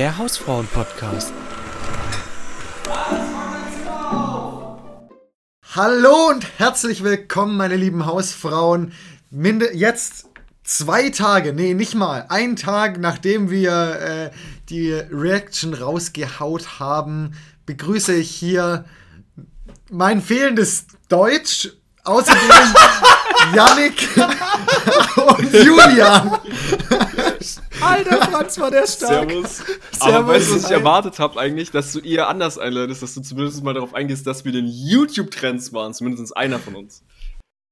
Der Hausfrauen-Podcast. Hallo und herzlich willkommen, meine lieben Hausfrauen. Minde jetzt zwei Tage, nee, nicht mal, ein Tag nachdem wir äh, die Reaction rausgehaut haben, begrüße ich hier mein fehlendes Deutsch. Außerdem Yannick und Julian. Alter, Franz war der stark. Servus. Aber weißt du, was ich erwartet habe eigentlich? Dass du eher anders einleitest, dass du zumindest mal darauf eingehst, dass wir den YouTube-Trends waren. Zumindest einer von uns.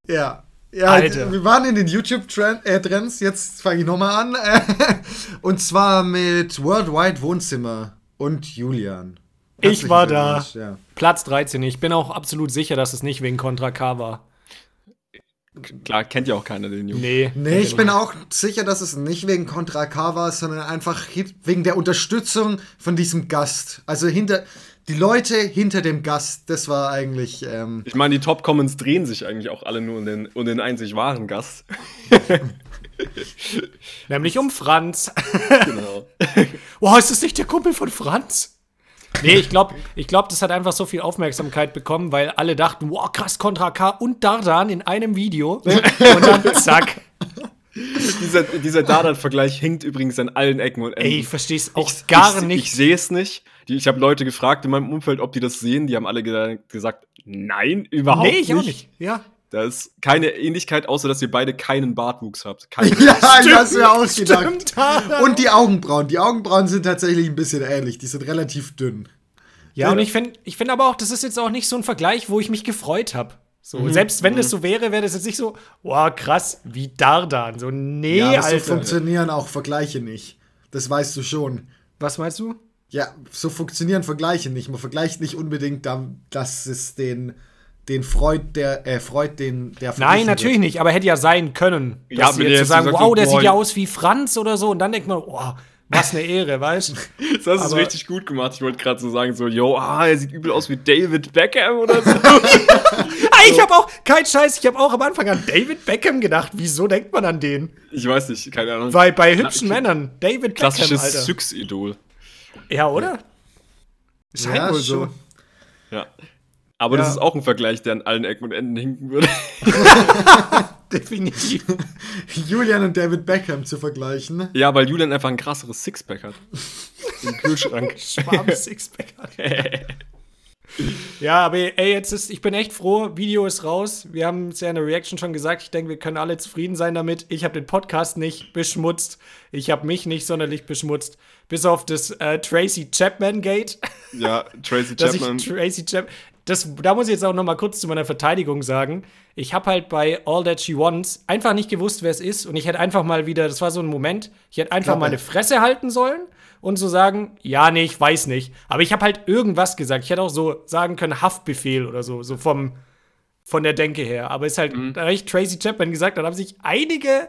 Ja. Ja, Alter. wir waren in den YouTube-Trends. Jetzt fange ich nochmal an. und zwar mit Worldwide Wohnzimmer und Julian. Ich war da. Ja. Platz 13. Ich bin auch absolut sicher, dass es nicht wegen Contra K war. Klar, kennt ja auch keiner den Jungen. Nee. Nee, ich bin auch sicher, dass es nicht wegen Contra K war, sondern einfach wegen der Unterstützung von diesem Gast. Also hinter die Leute hinter dem Gast, das war eigentlich. Ähm, Ich meine, die Top-Comments drehen sich eigentlich auch alle nur um den, um den einzig wahren Gast. Nämlich um Franz. genau. Boah, ist das nicht der Kumpel von Franz? Nee, ich glaube, ich glaub, das hat einfach so viel Aufmerksamkeit bekommen, weil alle dachten, wow, krass, Contra K und Dardan in einem Video. Und dann zack. dieser dieser Dardan-Vergleich hinkt übrigens an allen Ecken und Enden. Ey, ich versteh's auch ich, gar ich, nicht. Ich sehe es nicht. Ich habe Leute gefragt in meinem Umfeld, ob die das sehen. Die haben alle ge gesagt, nein, überhaupt nee, ich nicht. auch nicht. Ja. Da ist keine Ähnlichkeit, außer dass ihr beide keinen Bartwuchs habt. Keinen. ja, das mir ausgedacht. Stimmt. Und die Augenbrauen. Die Augenbrauen sind tatsächlich ein bisschen ähnlich. Die sind relativ dünn. Ja, und ich finde ich find aber auch, das ist jetzt auch nicht so ein Vergleich, wo ich mich gefreut habe. So, selbst wenn das so wäre, wäre das jetzt nicht so, wow, krass, wie Dardan. So, nee, Ja, aber so Alter. funktionieren auch Vergleiche nicht. Das weißt du schon. Was meinst du? Ja, so funktionieren Vergleiche nicht. Man vergleicht nicht unbedingt, dass es den, den Freud, der, äh, Freud, den, der Nein, natürlich wird. nicht, aber hätte ja sein können. Ja, Dass sie jetzt jetzt sagen, sagt, wow, der boah, sieht ja aus wie Franz oder so. Und dann denkt man, wow, was eine Ehre, weißt du? Das hast du richtig gut gemacht. Ich wollte gerade so sagen, so, yo, ah, er sieht übel aus wie David Beckham oder so. Ah, ich habe auch, kein Scheiß, ich habe auch am Anfang an David Beckham gedacht. Wieso denkt man an den? ich weiß nicht, keine Ahnung. Weil bei hübschen Männern, David Beckham, Klassisches. Syx-Idol. Ja, oder? Scheint Ja, wohl so. schon. Ja. Aber das Ja. ist auch ein Vergleich, der an allen Ecken und Enden hinken würde. Definitiv. Julian und David Beckham zu vergleichen. ja, weil Julian einfach ein krasseres Sixpack hat. Im Kühlschrank. Schwarm Sixpack hat. Ja, aber ey, jetzt ist, ich bin echt froh, Video ist raus. Wir haben es ja in der Reaction schon gesagt. Ich denke, wir können alle zufrieden sein damit. Ich habe den Podcast nicht beschmutzt. Ich habe mich nicht sonderlich beschmutzt. Bis auf das äh, Tracy Chapman Gate. ja, Tracy Chapman. Tracy Chapman. Das, da muss ich jetzt auch noch mal kurz zu meiner Verteidigung sagen. Ich habe halt bei All That She Wants einfach nicht gewusst, wer es ist. Und ich hätte einfach mal wieder, das war so ein Moment, ich hätte einfach Klappe. meine Fresse halten sollen und so sagen, ja, nee, ich weiß nicht. Aber ich habe halt irgendwas gesagt. Ich hätte auch so sagen können, Haftbefehl oder so, so vom, von der Denke her. Aber ist halt, da habe ich Tracy Chapman gesagt, dann haben sich einige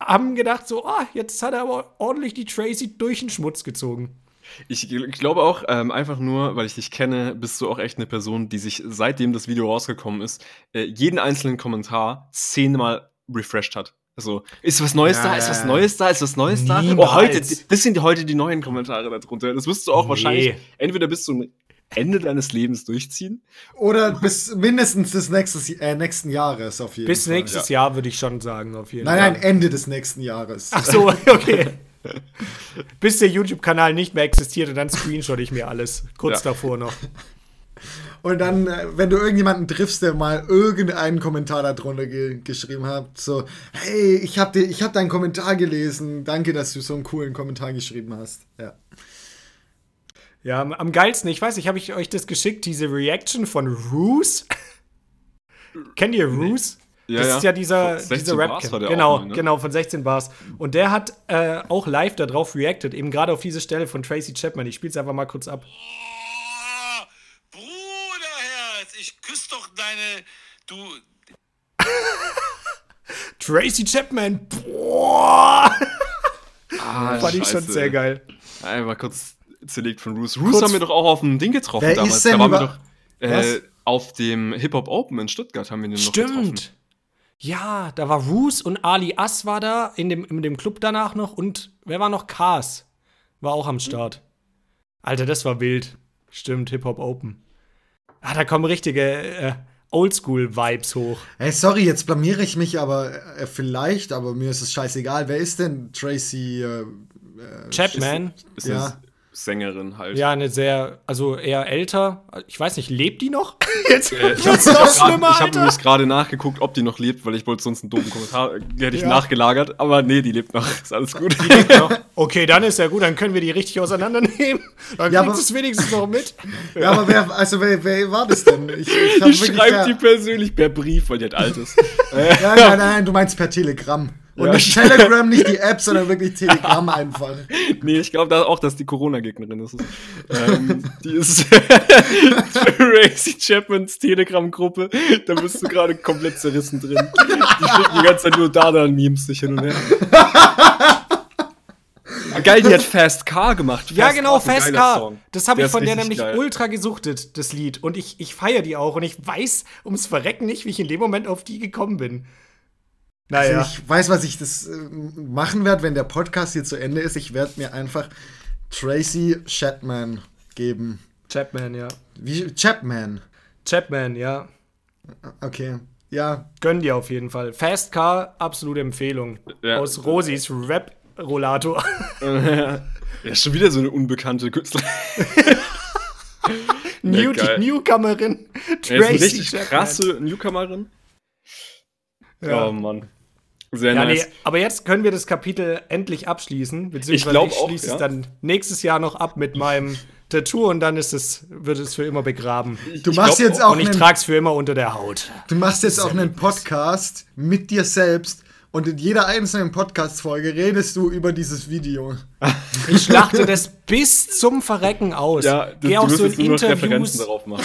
haben gedacht, so, ah, jetzt hat er aber ordentlich die Tracy durch den Schmutz gezogen. Ich, ich glaube auch, ähm, einfach nur, weil ich dich kenne, bist du auch echt eine Person, die sich, seitdem das Video rausgekommen ist, äh, jeden einzelnen Kommentar zehnmal refreshed hat. Also, ist was Neues Ja, da? Ist ja, was ja. Neues da? Ist was Neues da? Oh, heute, das sind heute die neuen Kommentare darunter. Das wirst du auch Nee. wahrscheinlich entweder bis zum Ende deines Lebens durchziehen. Oder bis mindestens des nächstes, äh, nächsten Jahres auf jeden Bis Fall. nächstes Jahr würde ich schon sagen, auf jeden Nein, Fall. nein, Ende des nächsten Jahres. Ach so, okay. Bis der YouTube-Kanal nicht mehr existiert und dann screenshot ich mir alles. Kurz Ja. davor noch. Und dann, äh, wenn du irgendjemanden triffst, der mal irgendeinen Kommentar darunter ge geschrieben hat, so, hey, ich habe ich hab deinen Kommentar gelesen, danke, dass du so einen coolen Kommentar geschrieben hast. Ja. Ja, am, am geilsten, ich weiß nicht, habe ich euch das geschickt, diese Reaction von Roos? Kennt ihr Roos? Ja, das ja. ist ja dieser, Von 16 dieser Rap. Genau, auch mal, ne? genau, von 16 Bars. Und der hat äh, auch live darauf reacted, eben gerade auf diese Stelle von Tracy Chapman. Ich spiele es einfach mal kurz ab. Oh, ich küsse doch deine. Du. Tracy Chapman, boah! Ah, Fand ich schon sehr geil. Einmal kurz zerlegt von Roos. Roos haben wir doch auch auf dem Ding getroffen Wer damals. ist denn da waren wir doch äh, auf dem Hip-Hop Open in Stuttgart haben wir den noch getroffen. Stimmt. Ja, da war Roos und Ali Ass war da in dem, in dem Club danach noch und wer war noch? Kars. war auch am Start. Alter, das war wild. Stimmt, Hip-Hop Open. Ah, da kommen richtige äh, Oldschool-Vibes hoch. Hey, sorry, jetzt blamiere ich mich, aber äh, vielleicht, aber mir ist es scheißegal. Wer ist denn Tracy? Äh, Chapman? Ist Ja. Sängerin halt. Ja, eine sehr, also eher älter. Ich weiß nicht, lebt die noch? Jetzt Äh, ich wird's habe noch hab nämlich gerade nachgeguckt, ob die noch lebt, weil ich wollte sonst einen doofen Kommentar, äh, die hätte ich Ja. nachgelagert, aber nee, die lebt noch. Ist alles gut. Okay, dann ist ja gut, dann können wir die richtig auseinandernehmen. Dann Ja, kriegt aber- es wenigstens noch mit. Ja, aber wer, also wer, wer war das denn? Ich, ich Ich schreibe die persönlich per Brief, weil die halt alt ist. Nein, nein, nein, du meinst per Telegramm. Und Ja. nicht Telegram, nicht die App, sondern wirklich Telegramm einfach. nee, ich glaube da auch, dass die Corona-Gegnerin ist. ähm, die ist Tracy Chapmans Telegram-Gruppe. Da bist du gerade komplett zerrissen drin. Die schicken die ganze Zeit nur Dada-Memes sich hin und her. Geil, die hat Fast Car gemacht. Ja, genau, Fast Car. Song. Das habe ich von der nämlich geil. ultra gesuchtet, das Lied. Und ich, ich feiere die auch. Und ich weiß ums Verrecken nicht, wie ich in dem Moment auf die gekommen bin. Naja. Also ich weiß, was ich das äh, machen werde, wenn der Podcast hier zu Ende ist. Ich werde mir einfach Tracy Chapman geben. Chapman, ja. Wie Chapman. Chapman, ja. Okay. Ja, Gönn dir auf jeden Fall. Fast Car, absolute Empfehlung. Ja. Aus Rosis Rap-Rollator. Ja, schon wieder so eine unbekannte Künstlerin. New geil. Newcomerin. Er ist eine Tracy richtig Chapman. krasse Newcomerin. Ja. Oh Mann. Sehr Ja, nice. nee, aber jetzt können wir das Kapitel endlich abschließen. Beziehungsweise ich auch, schließe ja. es dann nächstes Jahr noch ab mit meinem Tattoo und dann ist es, wird es für immer begraben. du Ich machst glaub jetzt auch Und ich einen, trage es für immer unter der Haut. du machst jetzt auch einen Podcast mit dir selbst und in jeder einzelnen Podcast-Folge redest du über dieses Video. Ich schlachte das bis zum Verrecken aus. Ja, du, Geh du auch wirst so in noch Referenzen Interviews. darauf machen.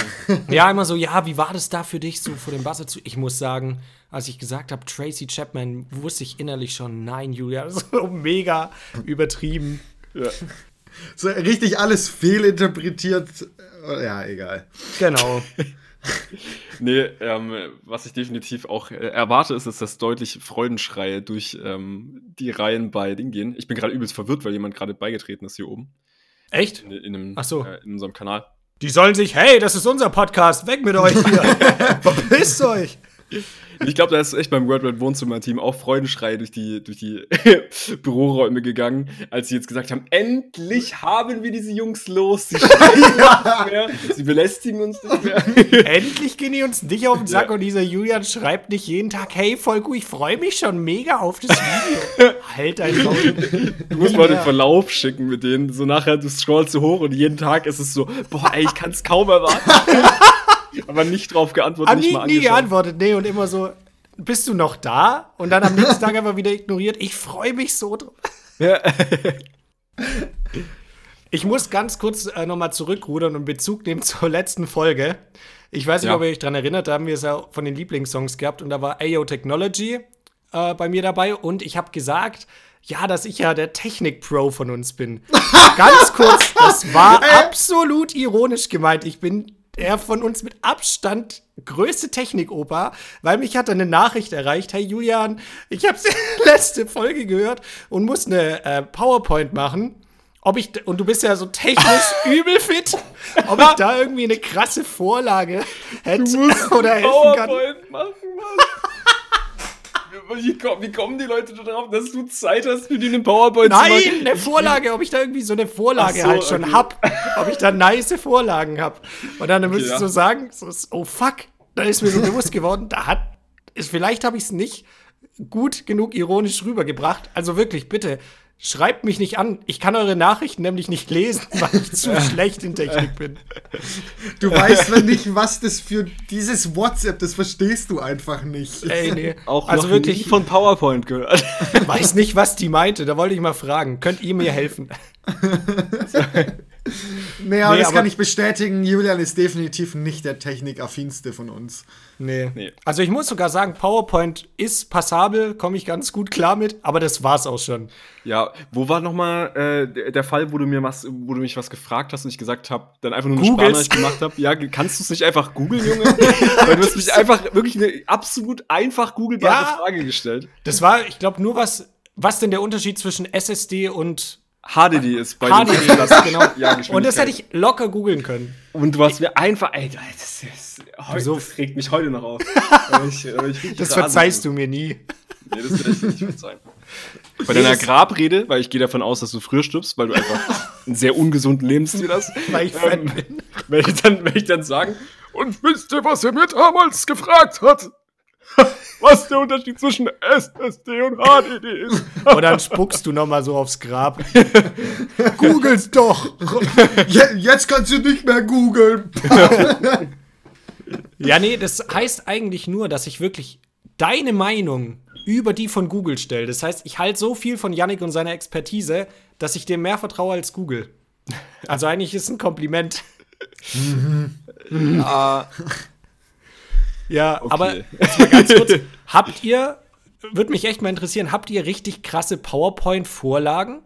Ja, immer so, ja, wie war das da für dich so vor dem Buzzer zu? Ich muss sagen, als ich gesagt habe, Tracy Chapman, wusste ich innerlich schon, nein, Julia, das ist so mega übertrieben. Ja. So richtig alles fehlinterpretiert. Äh, Ja, egal. Genau. Nee, ähm, was ich definitiv auch äh, erwarte, ist, dass das deutlich Freudenschreie durch ähm, die Reihen bei Ding gehen. Ich bin gerade übelst verwirrt, weil jemand gerade beigetreten ist hier oben. Echt? In, in, einem, Ach so. äh, in unserem Kanal. Die sollen sich, hey, das ist unser Podcast, weg mit euch hier. Verpisst euch. Ich glaube, da ist echt beim World Wide Wohnzimmer-Team auch Freudenschrei durch die, durch die Büroräume gegangen, als sie jetzt gesagt haben, endlich haben wir diese Jungs los. Sie schreien nicht mehr, sie belästigen uns nicht mehr. Endlich gehen die uns nicht auf den Sack Ja. und dieser Julian schreibt nicht jeden Tag, hey, voll gut, ich freue mich schon mega auf das Video. halt einfach. Du musst mal den Verlauf schicken mit denen. So nachher, du scrollst so hoch und jeden Tag ist es so, boah, ey, ich kann es kaum erwarten. Aber nicht drauf geantwortet, Hab nicht nie, mal nie geantwortet, nee, und immer so, bist du noch da? Und dann am nächsten Tag einfach wieder ignoriert. Ich freue mich so drauf. Ja. Ich muss ganz kurz äh, nochmal zurückrudern und Bezug nehmen zur letzten Folge. Ich weiß nicht, Ja. ob ihr euch dran erinnert, da haben wir es ja von den Lieblingssongs gehabt und da war AO Technology äh, bei mir dabei und ich habe gesagt, ja, dass ich ja der Technik-Pro von uns bin. Ganz kurz, das war absolut ironisch gemeint. Ich bin der von uns mit Abstand größte Technik-Opa, weil mich hat eine Nachricht erreicht, hey Julian, ich habe letzte Folge gehört und muss eine äh, PowerPoint machen. Ob ich, und du bist ja so technisch übel fit, ob ich da irgendwie eine krasse Vorlage hätte oder helfen kann. PowerPoint machen, Mann. Wie, kommen- wie kommen die Leute darauf, dass du Zeit hast, für die eine PowerPoint zu Nein, machen? eine Vorlage, ob ich da irgendwie so eine Vorlage so, halt schon okay. hab, ob ich da nice Vorlagen hab. Und dann müsste ich ja. so sagen, so, oh fuck, da ist mir so bewusst geworden, da hat, ist, vielleicht habe ich es nicht gut genug ironisch rübergebracht. Also wirklich, bitte, schreibt mich nicht an. Ich kann eure Nachrichten nämlich nicht lesen, weil ich zu schlecht in Technik bin. Du weißt wenn nicht, was das für dieses WhatsApp, das verstehst du einfach nicht. Ey, nee. Auch also wirklich, von PowerPoint gehört. weiß nicht, was die meinte. Da wollte ich mal fragen. Könnt ihr mir helfen? Nee, aber Nee, das aber- kann ich bestätigen. Julian ist definitiv nicht der technikaffinste von uns. Nee. Nee. Also ich muss sogar sagen, PowerPoint ist passabel, komme ich ganz gut klar mit, aber das war's auch schon. Ja, wo war nochmal äh, der- Fall, wo du mir was, wo du mich was gefragt hast und ich gesagt habe, dann einfach nur eine Googles. Sprachnachricht gemacht habe? Ja, kannst du es nicht einfach googeln, Junge? Weil du hast mich einfach wirklich eine absolut einfach googelbare Ja. Frage gestellt. Das war, ich glaube, nur was, was denn der Unterschied zwischen SSD und HDD ist bei HDD den ist, genau. Ja, Und das hätte ich locker googeln können. Und du hast mir einfach, ey, das, ist, heute, So- das regt mich heute noch auf. Ich- ich Das verzeihst du mir nie. Nee, das werde ich nicht verzeihen. Bei deiner Grabrede, weil ich gehe davon aus, dass du früher stirbst, weil du einfach einen sehr ungesunden Lebensstil hast. Weil ich fett ähm, bin. werde ich, dann, werd ich dann sagen, und wisst ihr, was er mir damals gefragt hat? Was der Unterschied zwischen SSD und HDD ist? Und dann spuckst du noch mal so aufs Grab. Googles doch. Je, jetzt kannst du nicht mehr googeln. Ja, nee, das heißt eigentlich nur, dass ich wirklich deine Meinung über die von Google stelle. Das heißt, ich halte so viel von Yannick und seiner Expertise, dass ich dem mehr vertraue als Google. Also eigentlich ist es ein Kompliment. Ah, Ja, okay. aber jetzt mal ganz kurz, habt ihr, würde mich echt mal interessieren, habt ihr richtig krasse PowerPoint-Vorlagen?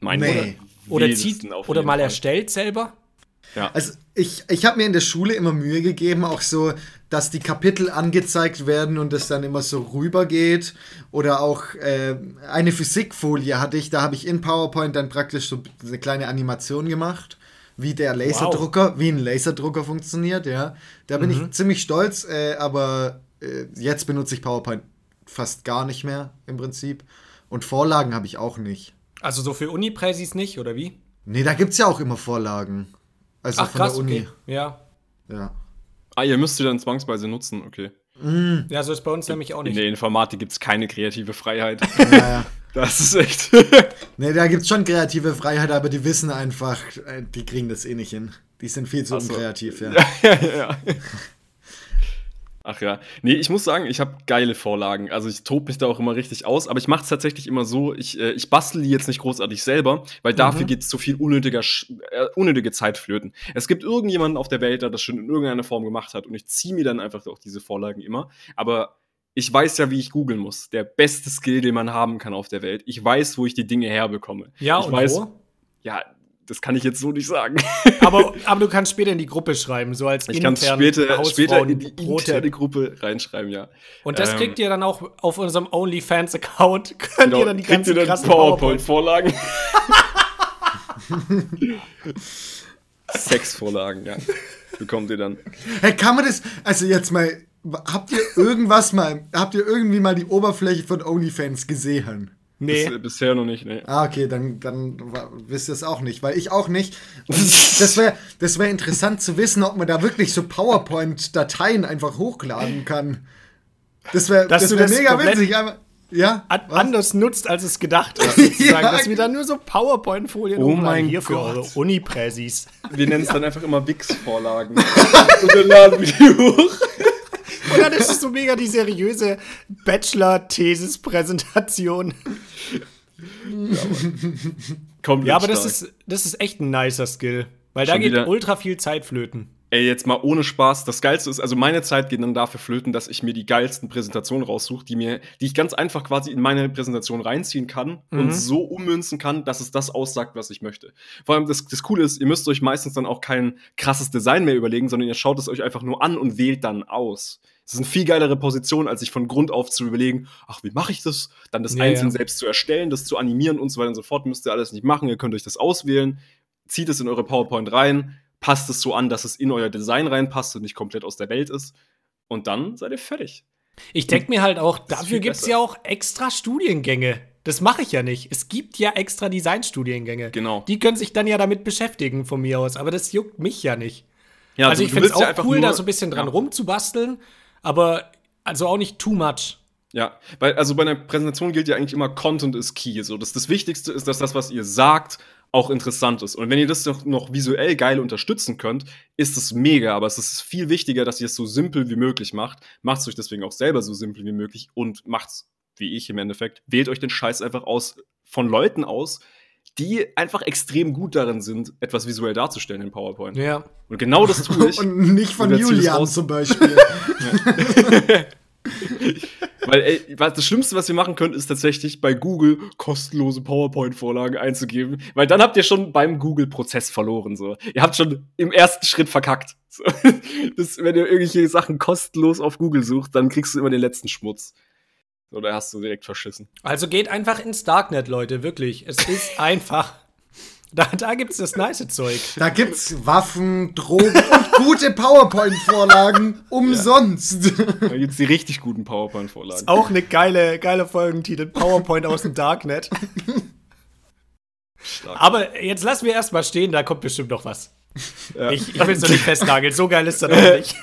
mein Nee. Oder Wildesten zieht oder mal Fall. erstellt selber? Ja. Also ich, ich habe mir in der Schule immer Mühe gegeben, auch so, dass die Kapitel angezeigt werden und es dann immer so rübergeht. Oder auch äh, eine Physikfolie hatte ich, da habe ich in PowerPoint dann praktisch so eine kleine Animation gemacht, wie der Laserdrucker, wie ein Laserdrucker funktioniert, ja. Da bin ich ziemlich stolz, äh, aber äh, jetzt benutze ich PowerPoint fast gar nicht mehr im Prinzip. Und Vorlagen habe ich auch nicht. Also so für Uni-Präsis nicht, oder wie? Nee, da gibt es ja auch immer Vorlagen. Also Ach von krass, der Uni. okay. Ja. Ja. Ah, ihr müsst sie dann zwangsweise nutzen, okay. Ja, so ist bei uns nämlich auch In nicht. der Informatik gibt es keine kreative Freiheit. Naja. Das ist echt. Ne, da gibt's schon kreative Freiheit, aber die wissen einfach, äh, die kriegen das eh nicht hin. Die sind viel zu so. unkreativ, ja. ja, ja. Ach ja. Nee, ich muss sagen, ich habe geile Vorlagen. Also ich tob mich da auch immer richtig aus, aber ich mache es tatsächlich immer so, ich, äh, ich bastel die jetzt nicht großartig selber, weil dafür geht zu viel unnötiger, äh, unnötige Zeit flöten. Es gibt irgendjemanden auf der Welt, der das schon in irgendeiner Form gemacht hat und ich ziehe mir dann einfach auch diese Vorlagen immer. Aber ich weiß ja, wie ich googeln muss. Der beste Skill, den man haben kann auf der Welt. Ich weiß, wo ich die Dinge herbekomme. Ja, ich und weiß, wo? Ja, das kann ich jetzt so nicht sagen. Aber, aber du kannst später in die Gruppe schreiben, so als Ich kann es später, später in die interne Gruppe reinschreiben, ja. Und das Ähm, kriegt ihr dann auch auf unserem OnlyFans-Account. Könnt ihr dann die Genau, kriegt ganzen ihr dann. PowerPoint-Vorlagen. Sexvorlagen, ja. Bekommt ihr dann. Hey, kann man das, also jetzt mal, habt ihr irgendwas mal, habt ihr irgendwie mal die Oberfläche von OnlyFans gesehen? Nee. Bis, bisher noch nicht, ne. Ah, okay, dann, dann wisst ihr es auch nicht, weil ich auch nicht. Und das wäre das wär interessant zu wissen, ob man da wirklich so PowerPoint-Dateien einfach hochladen kann. Das wäre das wär mega witzig. Aber, ja? An was? anders nutzt, als es gedacht ist. Sozusagen, Ja. dass wir dann nur so PowerPoint-Folien Oh hochladen. mein hier für Gott. eure Uni-Präsis. Wir nennen es dann einfach immer Wix-Vorlagen. Und dann laden wir die hoch. Dann ist so mega die seriöse Bachelor-Thesis-Präsentation. Komplett Ja, aber das stark. ist, das ist echt ein nicer Skill. Weil da Schon geht wieder- ultra viel Zeit flöten. Ey, jetzt mal ohne Spaß. Das Geilste ist, also meine Zeit geht dann dafür flöten, dass ich mir die geilsten Präsentationen raussuche, die mir, die ich ganz einfach quasi in meine Präsentation reinziehen kann und so ummünzen kann, dass es das aussagt, was ich möchte. Vor allem das, das Coole ist, ihr müsst euch meistens dann auch kein krasses Design mehr überlegen, sondern ihr schaut es euch einfach nur an und wählt dann aus. Das ist eine viel geilere Position, als sich von Grund auf zu überlegen, ach, wie mache ich das? Dann das Ja, einzeln ja. selbst zu erstellen, das zu animieren und so weiter und so fort. Müsst ihr alles nicht machen. Ihr könnt euch das auswählen, zieht es in eure PowerPoint rein, passt es so an, dass es in euer Design reinpasst und nicht komplett aus der Welt ist. Und dann seid ihr fertig. Ich denke mir halt auch, dafür gibt es ja auch extra Studiengänge. Das mache ich ja nicht. Es gibt ja extra Designstudiengänge. Genau. Die können sich dann ja damit beschäftigen von mir aus, aber das juckt mich ja nicht. Ja, also du- ich finde es ja auch einfach cool, nur- da so ein bisschen dran ja. rumzubasteln, aber also auch nicht too much. Ja, weil also bei einer Präsentation gilt ja eigentlich immer Content is key. So, das, das Wichtigste ist, dass das, was ihr sagt, auch interessant ist. Und wenn ihr das noch, noch visuell geil unterstützen könnt, ist es mega. Aber es ist viel wichtiger, dass ihr es so simpel wie möglich macht. Macht es euch deswegen auch selber so simpel wie möglich und macht's wie ich im Endeffekt. Wählt euch den Scheiß einfach aus von Leuten aus, die einfach extrem gut darin sind, etwas visuell darzustellen in PowerPoint. Ja. Und genau das tue ich. Und nicht von Und Julian zum Beispiel. Weil, ey, das Schlimmste, was ihr machen könnt, ist tatsächlich bei Google kostenlose PowerPoint-Vorlagen einzugeben. Weil dann habt ihr schon beim Google-Prozess verloren. So. Ihr habt schon im ersten Schritt verkackt. So. Das, wenn ihr irgendwelche Sachen kostenlos auf Google sucht, dann kriegst du immer den letzten Schmutz. So, da hast du direkt verschissen. Also geht einfach ins Darknet, Leute, wirklich. Es ist einfach. Da, da gibt es das nice Zeug. Da gibt's Waffen, Drogen und gute PowerPoint-Vorlagen umsonst. Da gibt es die richtig guten PowerPoint-Vorlagen. Auch eine geile, geile Folgentitel. PowerPoint aus dem Darknet. Stark. Aber jetzt lassen wir erstmal stehen, da kommt bestimmt noch was. Ja. Ich, ich will es noch nicht festnageln, so geil ist er noch nicht.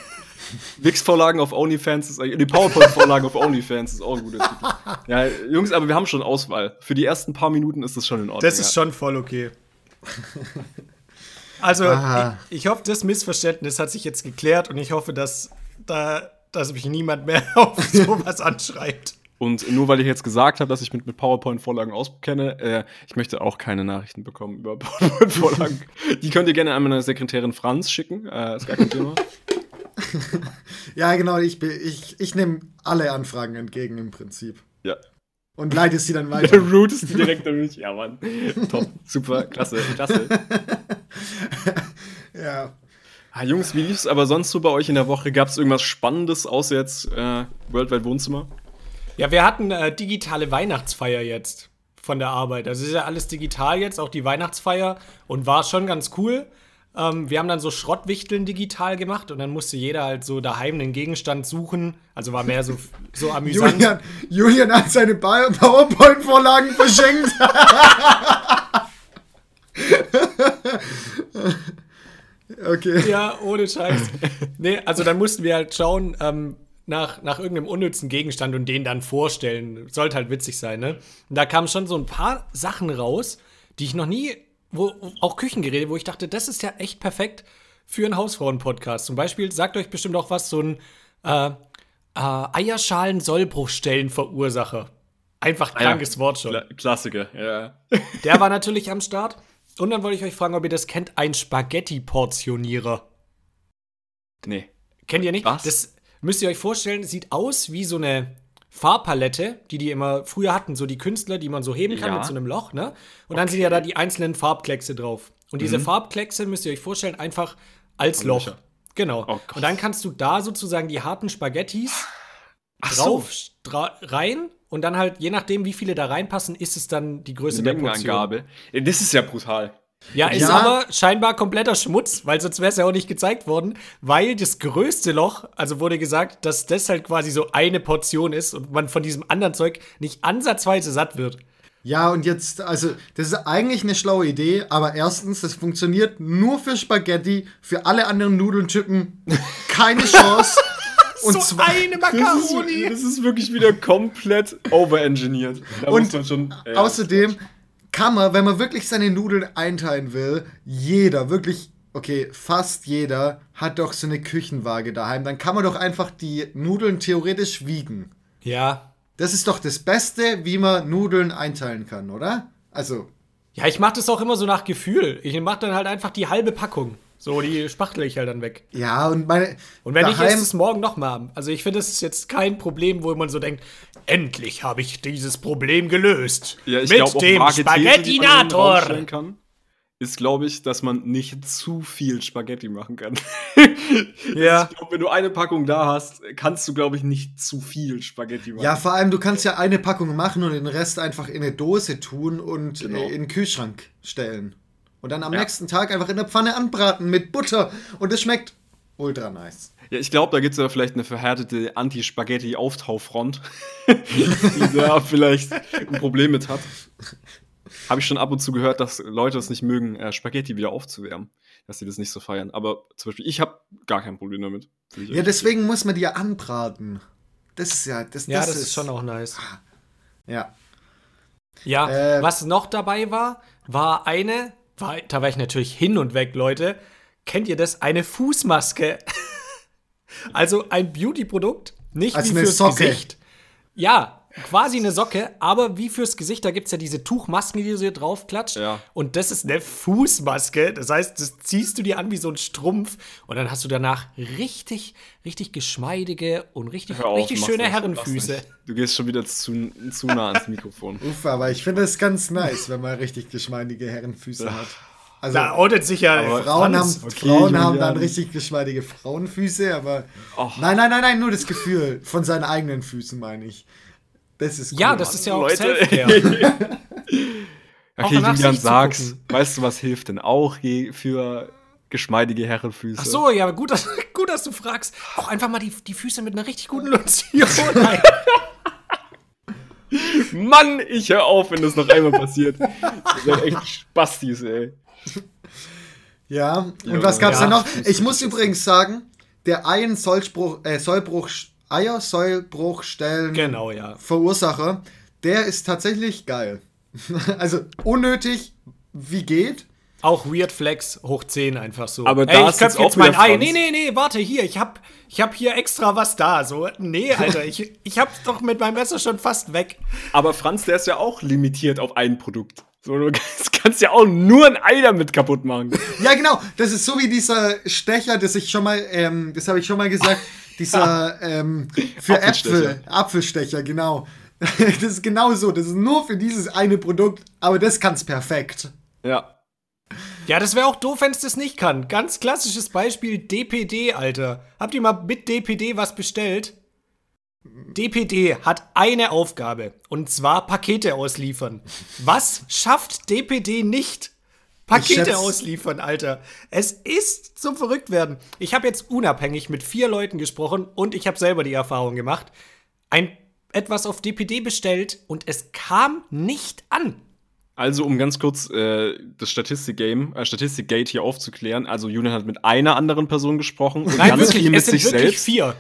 Wix-Vorlagen auf OnlyFans ist eigentlich. Die PowerPoint-Vorlagen auf OnlyFans ist auch ein guter Titel. Ja, Jungs, aber wir haben schon Auswahl. Für die ersten paar Minuten ist das schon in Ordnung. Das ist schon voll okay. Also, ich, ich hoffe, das Missverständnis hat sich jetzt geklärt und ich hoffe, dass, da, dass mich niemand mehr auf sowas anschreibt. Und nur weil ich jetzt gesagt habe, dass ich mich mit PowerPoint-Vorlagen auskenne, äh, ich möchte auch keine Nachrichten bekommen über PowerPoint-Vorlagen. Die könnt ihr gerne an meine Sekretärin Franz schicken. Äh, ist gar kein Thema. Ja, genau, ich, ich, ich nehme alle Anfragen entgegen im Prinzip. Ja. Und leite sie dann Der weiter. Root ist direkt an mich. Ja, Mann. Top. Super. Klasse. Klasse. ja. Ah, Jungs, wie lief's aber sonst so bei euch in der Woche? Gab es irgendwas Spannendes außer jetzt äh, Worldwide Wohnzimmer? Ja, wir hatten äh, digitale Weihnachtsfeier jetzt von der Arbeit. Also ist ja alles digital jetzt, auch die Weihnachtsfeier und war schon ganz cool. Ähm, wir haben dann so Schrottwichteln digital gemacht und dann musste jeder halt so daheim einen Gegenstand suchen. Also war mehr so, so amüsant. Julian, Julian hat seine PowerPoint-Vorlagen verschenkt. okay. Ja, ohne Scheiß. Nee, also dann mussten wir halt schauen ähm, nach, nach irgendeinem unnützen Gegenstand und den dann vorstellen. Sollte halt witzig sein, ne? Und da kamen schon so ein paar Sachen raus, die ich noch nie, wo auch Küchengeräte, wo ich dachte, das ist ja echt perfekt für einen Hausfrauen-Podcast. Zum Beispiel sagt euch bestimmt auch was, so ein äh, äh, Eierschalen-Sollbruchstellen-Verursacher. Einfach krankes Wort schon. Kla Klassiker, ja. Der war natürlich am Start. Und dann wollte ich euch fragen, ob ihr das kennt, ein Spaghetti-Portionierer. Nee. Kennt ihr nicht? Was? Das müsst ihr euch vorstellen, sieht aus wie so eine Farbpalette, die die immer früher hatten, so die Künstler, die man so heben kann Ja. mit so einem Loch, ne? Und dann sind ja da die einzelnen Farbkleckse drauf. Und diese Mhm. Farbkleckse müsst ihr euch vorstellen, einfach als Loch. Löcher. Genau. Oh und dann kannst du da sozusagen die harten Spaghettis Ach drauf stra- rein und dann halt, je nachdem, wie viele da reinpassen, ist es dann die Größe der Portion. Das ist ja brutal. Ja, ist Ja. aber scheinbar kompletter Schmutz, weil sonst wäre es ja auch nicht gezeigt worden, weil das größte Loch, also wurde gesagt, dass das halt quasi so eine Portion ist und man von diesem anderen Zeug nicht ansatzweise satt wird. Ja, und jetzt, also, das ist eigentlich eine schlaue Idee, aber erstens, das funktioniert nur für Spaghetti, für alle anderen Nudeltypen keine Chance. und so zwar, eine Das ist, Macaroni! das ist wirklich wieder komplett overengineert. Da Und muss man schon. ja. außerdem kann man, wenn man wirklich seine Nudeln einteilen will, jeder, wirklich, okay, fast jeder hat doch so eine Küchenwaage daheim. Dann kann man doch einfach die Nudeln theoretisch wiegen. Ja. Das ist doch das Beste, wie man Nudeln einteilen kann, oder? Also, Ja, ich mach das auch immer so nach Gefühl. Ich mach dann halt einfach die halbe Packung. So, die spachtel ich halt dann weg. ja, und meine. Und wenn daheim, ist es morgen nochmal. Also ich finde, das ist jetzt kein Problem, wo man so denkt, endlich habe ich dieses Problem gelöst. Ja, ich Mit glaube auch dem Spaghettinator. kann, ist, glaube ich, dass man nicht zu viel Spaghetti machen kann. Ja. Ich glaube, wenn du eine Packung da hast, kannst du, glaube ich, nicht zu viel Spaghetti machen. Ja, vor allem, du kannst ja eine Packung machen und den Rest einfach in eine Dose tun und Genau. äh, in den Kühlschrank stellen. Und dann am Ja. nächsten Tag einfach in der Pfanne anbraten mit Butter. Und es schmeckt ultra nice. Ja, ich glaube, da gibt es ja vielleicht eine verhärtete Anti-Spaghetti-Auftaufront, die da vielleicht ein Problem mit hat. Habe ich schon ab und zu gehört, dass Leute es nicht mögen, äh, Spaghetti wieder aufzuwärmen. Dass sie das nicht so feiern. Aber zum Beispiel, ich habe gar kein Problem damit. Ja, deswegen muss man die ja anbraten. Das ist ja, das, Ja, das, ist schon auch nice. Ja. Ja, Äh, was noch dabei war, war eine, war, da war ich natürlich hin und weg, Leute. Kennt ihr das? Eine Fußmaske. also ein Beauty-Produkt, nicht Also wie eine fürs Socke. Gesicht. Ja, quasi eine Socke, aber wie fürs Gesicht, da gibt es ja diese Tuchmasken, die du dir draufklatscht. Ja. Und das ist eine Fußmaske. Das heißt, das ziehst du dir an wie so ein Strumpf und dann hast du danach richtig, richtig geschmeidige und richtig, auf, richtig schöne nicht, Herrenfüße. Du gehst schon wieder zu, zu nah ans Mikrofon. Uff, aber ich finde es ganz nice, wenn man richtig geschmeidige Herrenfüße hat. Also, Da outet sich ja Frauen, haben, okay, Frauen haben dann richtig geschmeidige Frauenfüße, aber. Och. Nein, nein, nein, nein, nur das Gefühl von seinen eigenen Füßen, meine ich. Das ist cool. Ja, das ist ja auch Leute. Selfcare. Ja, Okay, Julian, sag's. Weißt du, was hilft denn auch für geschmeidige Herrenfüße? Ach so, ja, gut, dass, gut, dass du fragst. Auch einfach mal die, die Füße mit einer richtig guten Lotion. Mann, ich hör auf, wenn das noch einmal passiert. Das sind echt Spastis, ey. Ja, und Ja, was gab's ja. denn noch? Ich muss übrigens sagen, der ein Sollspruch, äh, Sollbruch, Eier, Sollbruchstellen Genau, ja. Verursacher, der ist tatsächlich geil. also unnötig, wie geht. Auch Weird Flex hoch 10 einfach so. Aber Ey, da ich ist köpf jetzt mein Ei. Nee, nee, nee, warte, hier, ich hab, ich hab hier extra was da. So, nee, Alter, ich, ich hab's doch mit meinem Messer schon fast weg. Aber Franz, der ist ja auch limitiert auf ein Produkt. So, du kannst, ja auch nur ein Ei damit kaputt machen. Ja, genau. Das ist so wie dieser Stecher, das ich schon mal, ähm, das habe ich schon mal gesagt, dieser ähm, für. Äpfel, Apfelstecher, genau. Das ist genau so. Das ist nur für dieses eine Produkt, aber das kann's perfekt. Ja. Ja, das wäre auch doof, wenn es das nicht kann. Ganz klassisches Beispiel DPD, Alter. Habt ihr mal mit DPD was bestellt? DPD hat eine Aufgabe und zwar Pakete ausliefern. Was schafft DPD nicht? Ich Pakete ausliefern, Alter. Es ist zum Verrücktwerden. Ich habe jetzt unabhängig mit vier Leuten gesprochen und ich habe selber die Erfahrung gemacht. Ein etwas auf DPD bestellt und es kam nicht an. Also, um ganz kurz äh, das Statistik-Game, äh, Statistik-Gate hier aufzuklären. Also, Julian hat mit einer anderen Person gesprochen und Nein, ganz wirklich, viel mit es sind sich wirklich selbst. vier.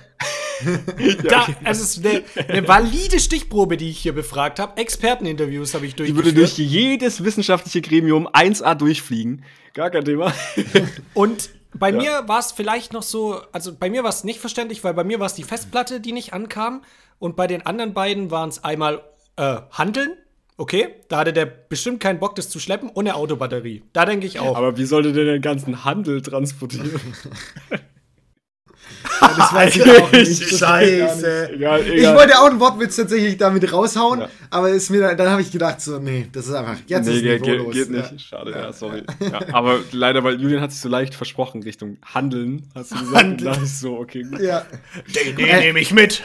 da, es ist eine, eine valide Stichprobe, die ich hier befragt habe. Experteninterviews habe ich Die durchgeführt. würde durch jedes wissenschaftliche Gremium 1A durchfliegen. Gar kein Thema. Und bei Ja. mir war es vielleicht noch so, also bei mir war es nicht verständlich, weil bei mir war es die Festplatte, die nicht ankam. Und bei den anderen beiden waren es einmal äh, Handeln. Okay, da hatte der bestimmt keinen Bock, das zu schleppen, und eine Autobatterie. Da denke ich auch. Aber wie sollte der den ganzen Handel transportieren? Das weiß ich auch nicht. Scheiße. Egal, egal. Ich wollte auch einen Wortwitz tatsächlich damit raushauen, Ja. aber ist mir dann, dann habe ich gedacht so, nee, das ist einfach jetzt Nee, ist geht, geht, geht Ja. nicht. Schade, ja, sorry. Ja, aber leider, weil Julian hat sich so leicht versprochen Richtung Handeln, hast du gesagt. Und da dachte ich so, okay, gut. Ja. Den, den nehme ich mit.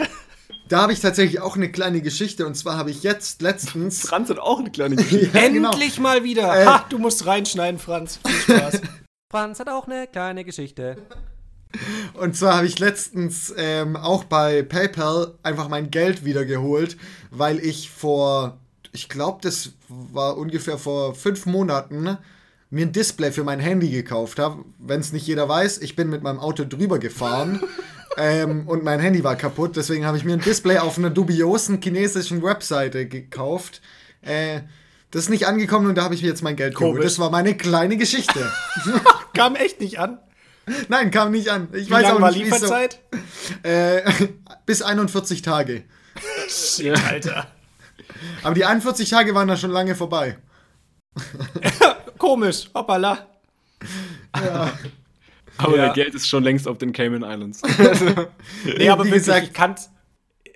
Da habe ich tatsächlich auch eine kleine Geschichte und zwar habe ich jetzt letztens Franz hat auch eine kleine Geschichte. Ja, genau. Endlich mal wieder. Äh. ha, du musst reinschneiden, Franz. Viel Spaß. Franz hat auch eine kleine Geschichte. Und zwar habe ich letztens ähm, auch bei PayPal einfach mein Geld wiedergeholt, weil ich vor, ich glaube, das war ungefähr vor fünf Monaten, mir ein Display für mein Handy gekauft habe. Wenn es nicht jeder weiß, ich bin mit meinem Auto drüber gefahren ähm, und mein Handy war kaputt. Deswegen habe ich mir ein Display auf einer dubiosen chinesischen Webseite gekauft. Äh, das ist nicht angekommen und da habe ich mir jetzt mein Geld geholt. Das war meine kleine Geschichte. Kam echt nicht an. Nein, kam nicht an. Ich Wie weiß lange auch war nicht, wieso. Lieferzeit? Äh, bis 41 Tage. Shit, Alter. Aber die 41 Tage waren da schon lange vorbei. Komisch. Hoppala. Aber Ja. der Geld ist schon längst auf den Cayman Islands. Nee, aber wie wirklich, gesagt- ich kann's.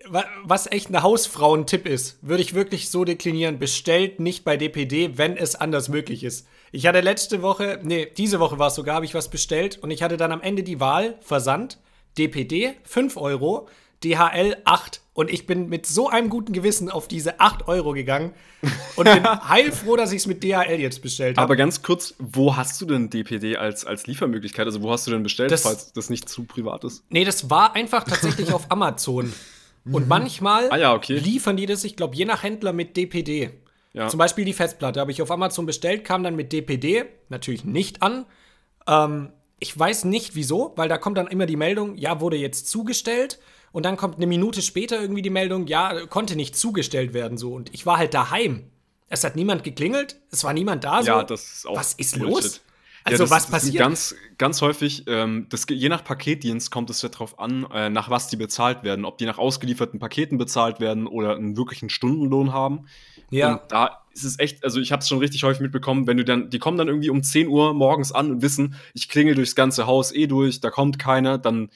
wa- Was echt ein Hausfrauentipp ist, würde ich wirklich so deklinieren: bestellt nicht bei DPD, wenn es anders möglich ist. Ich hatte letzte Woche, nee, diese Woche war es sogar, habe ich was bestellt und ich hatte dann am Ende die Wahl: Versand, DPD 5 Euro, DHL 8. Und ich bin mit so einem guten Gewissen auf diese 8 Euro gegangen und bin heilfroh, dass ich es mit DHL jetzt bestellt habe. Aber ganz kurz, wo hast du denn DPD als, als Liefermöglichkeit? Also, wo hast du denn bestellt, Das- falls das nicht zu privat ist? Nee, das war einfach tatsächlich auf Amazon. Und manchmal Ah ja, okay. liefern die das, ich glaube, je nach Händler mit DPD. Ja. Zum Beispiel die Festplatte habe ich auf Amazon bestellt, kam dann mit DPD natürlich nicht an. Ähm, ich weiß nicht wieso, weil da kommt dann immer die Meldung, ja, wurde jetzt zugestellt. Und dann kommt eine Minute später irgendwie die Meldung, ja, konnte nicht zugestellt werden. So. Und ich war halt daheim. Es hat niemand geklingelt, es war niemand da. So. Ja, das ist auch. Was ist Bullshit. los? Also, das, was das sind passiert? Ganz, ganz häufig, ähm, das, je nach Paketdienst kommt es ja drauf an, äh, nach was die bezahlt werden. Ob die nach ausgelieferten Paketen bezahlt werden oder einen wirklichen Stundenlohn haben. ja. Und da ist es echt, also ich habe es schon richtig häufig mitbekommen, wenn du dann, die kommen dann irgendwie um 10 Uhr morgens an und wissen, ich klingel durchs ganze Haus eh durch, da kommt keiner, dann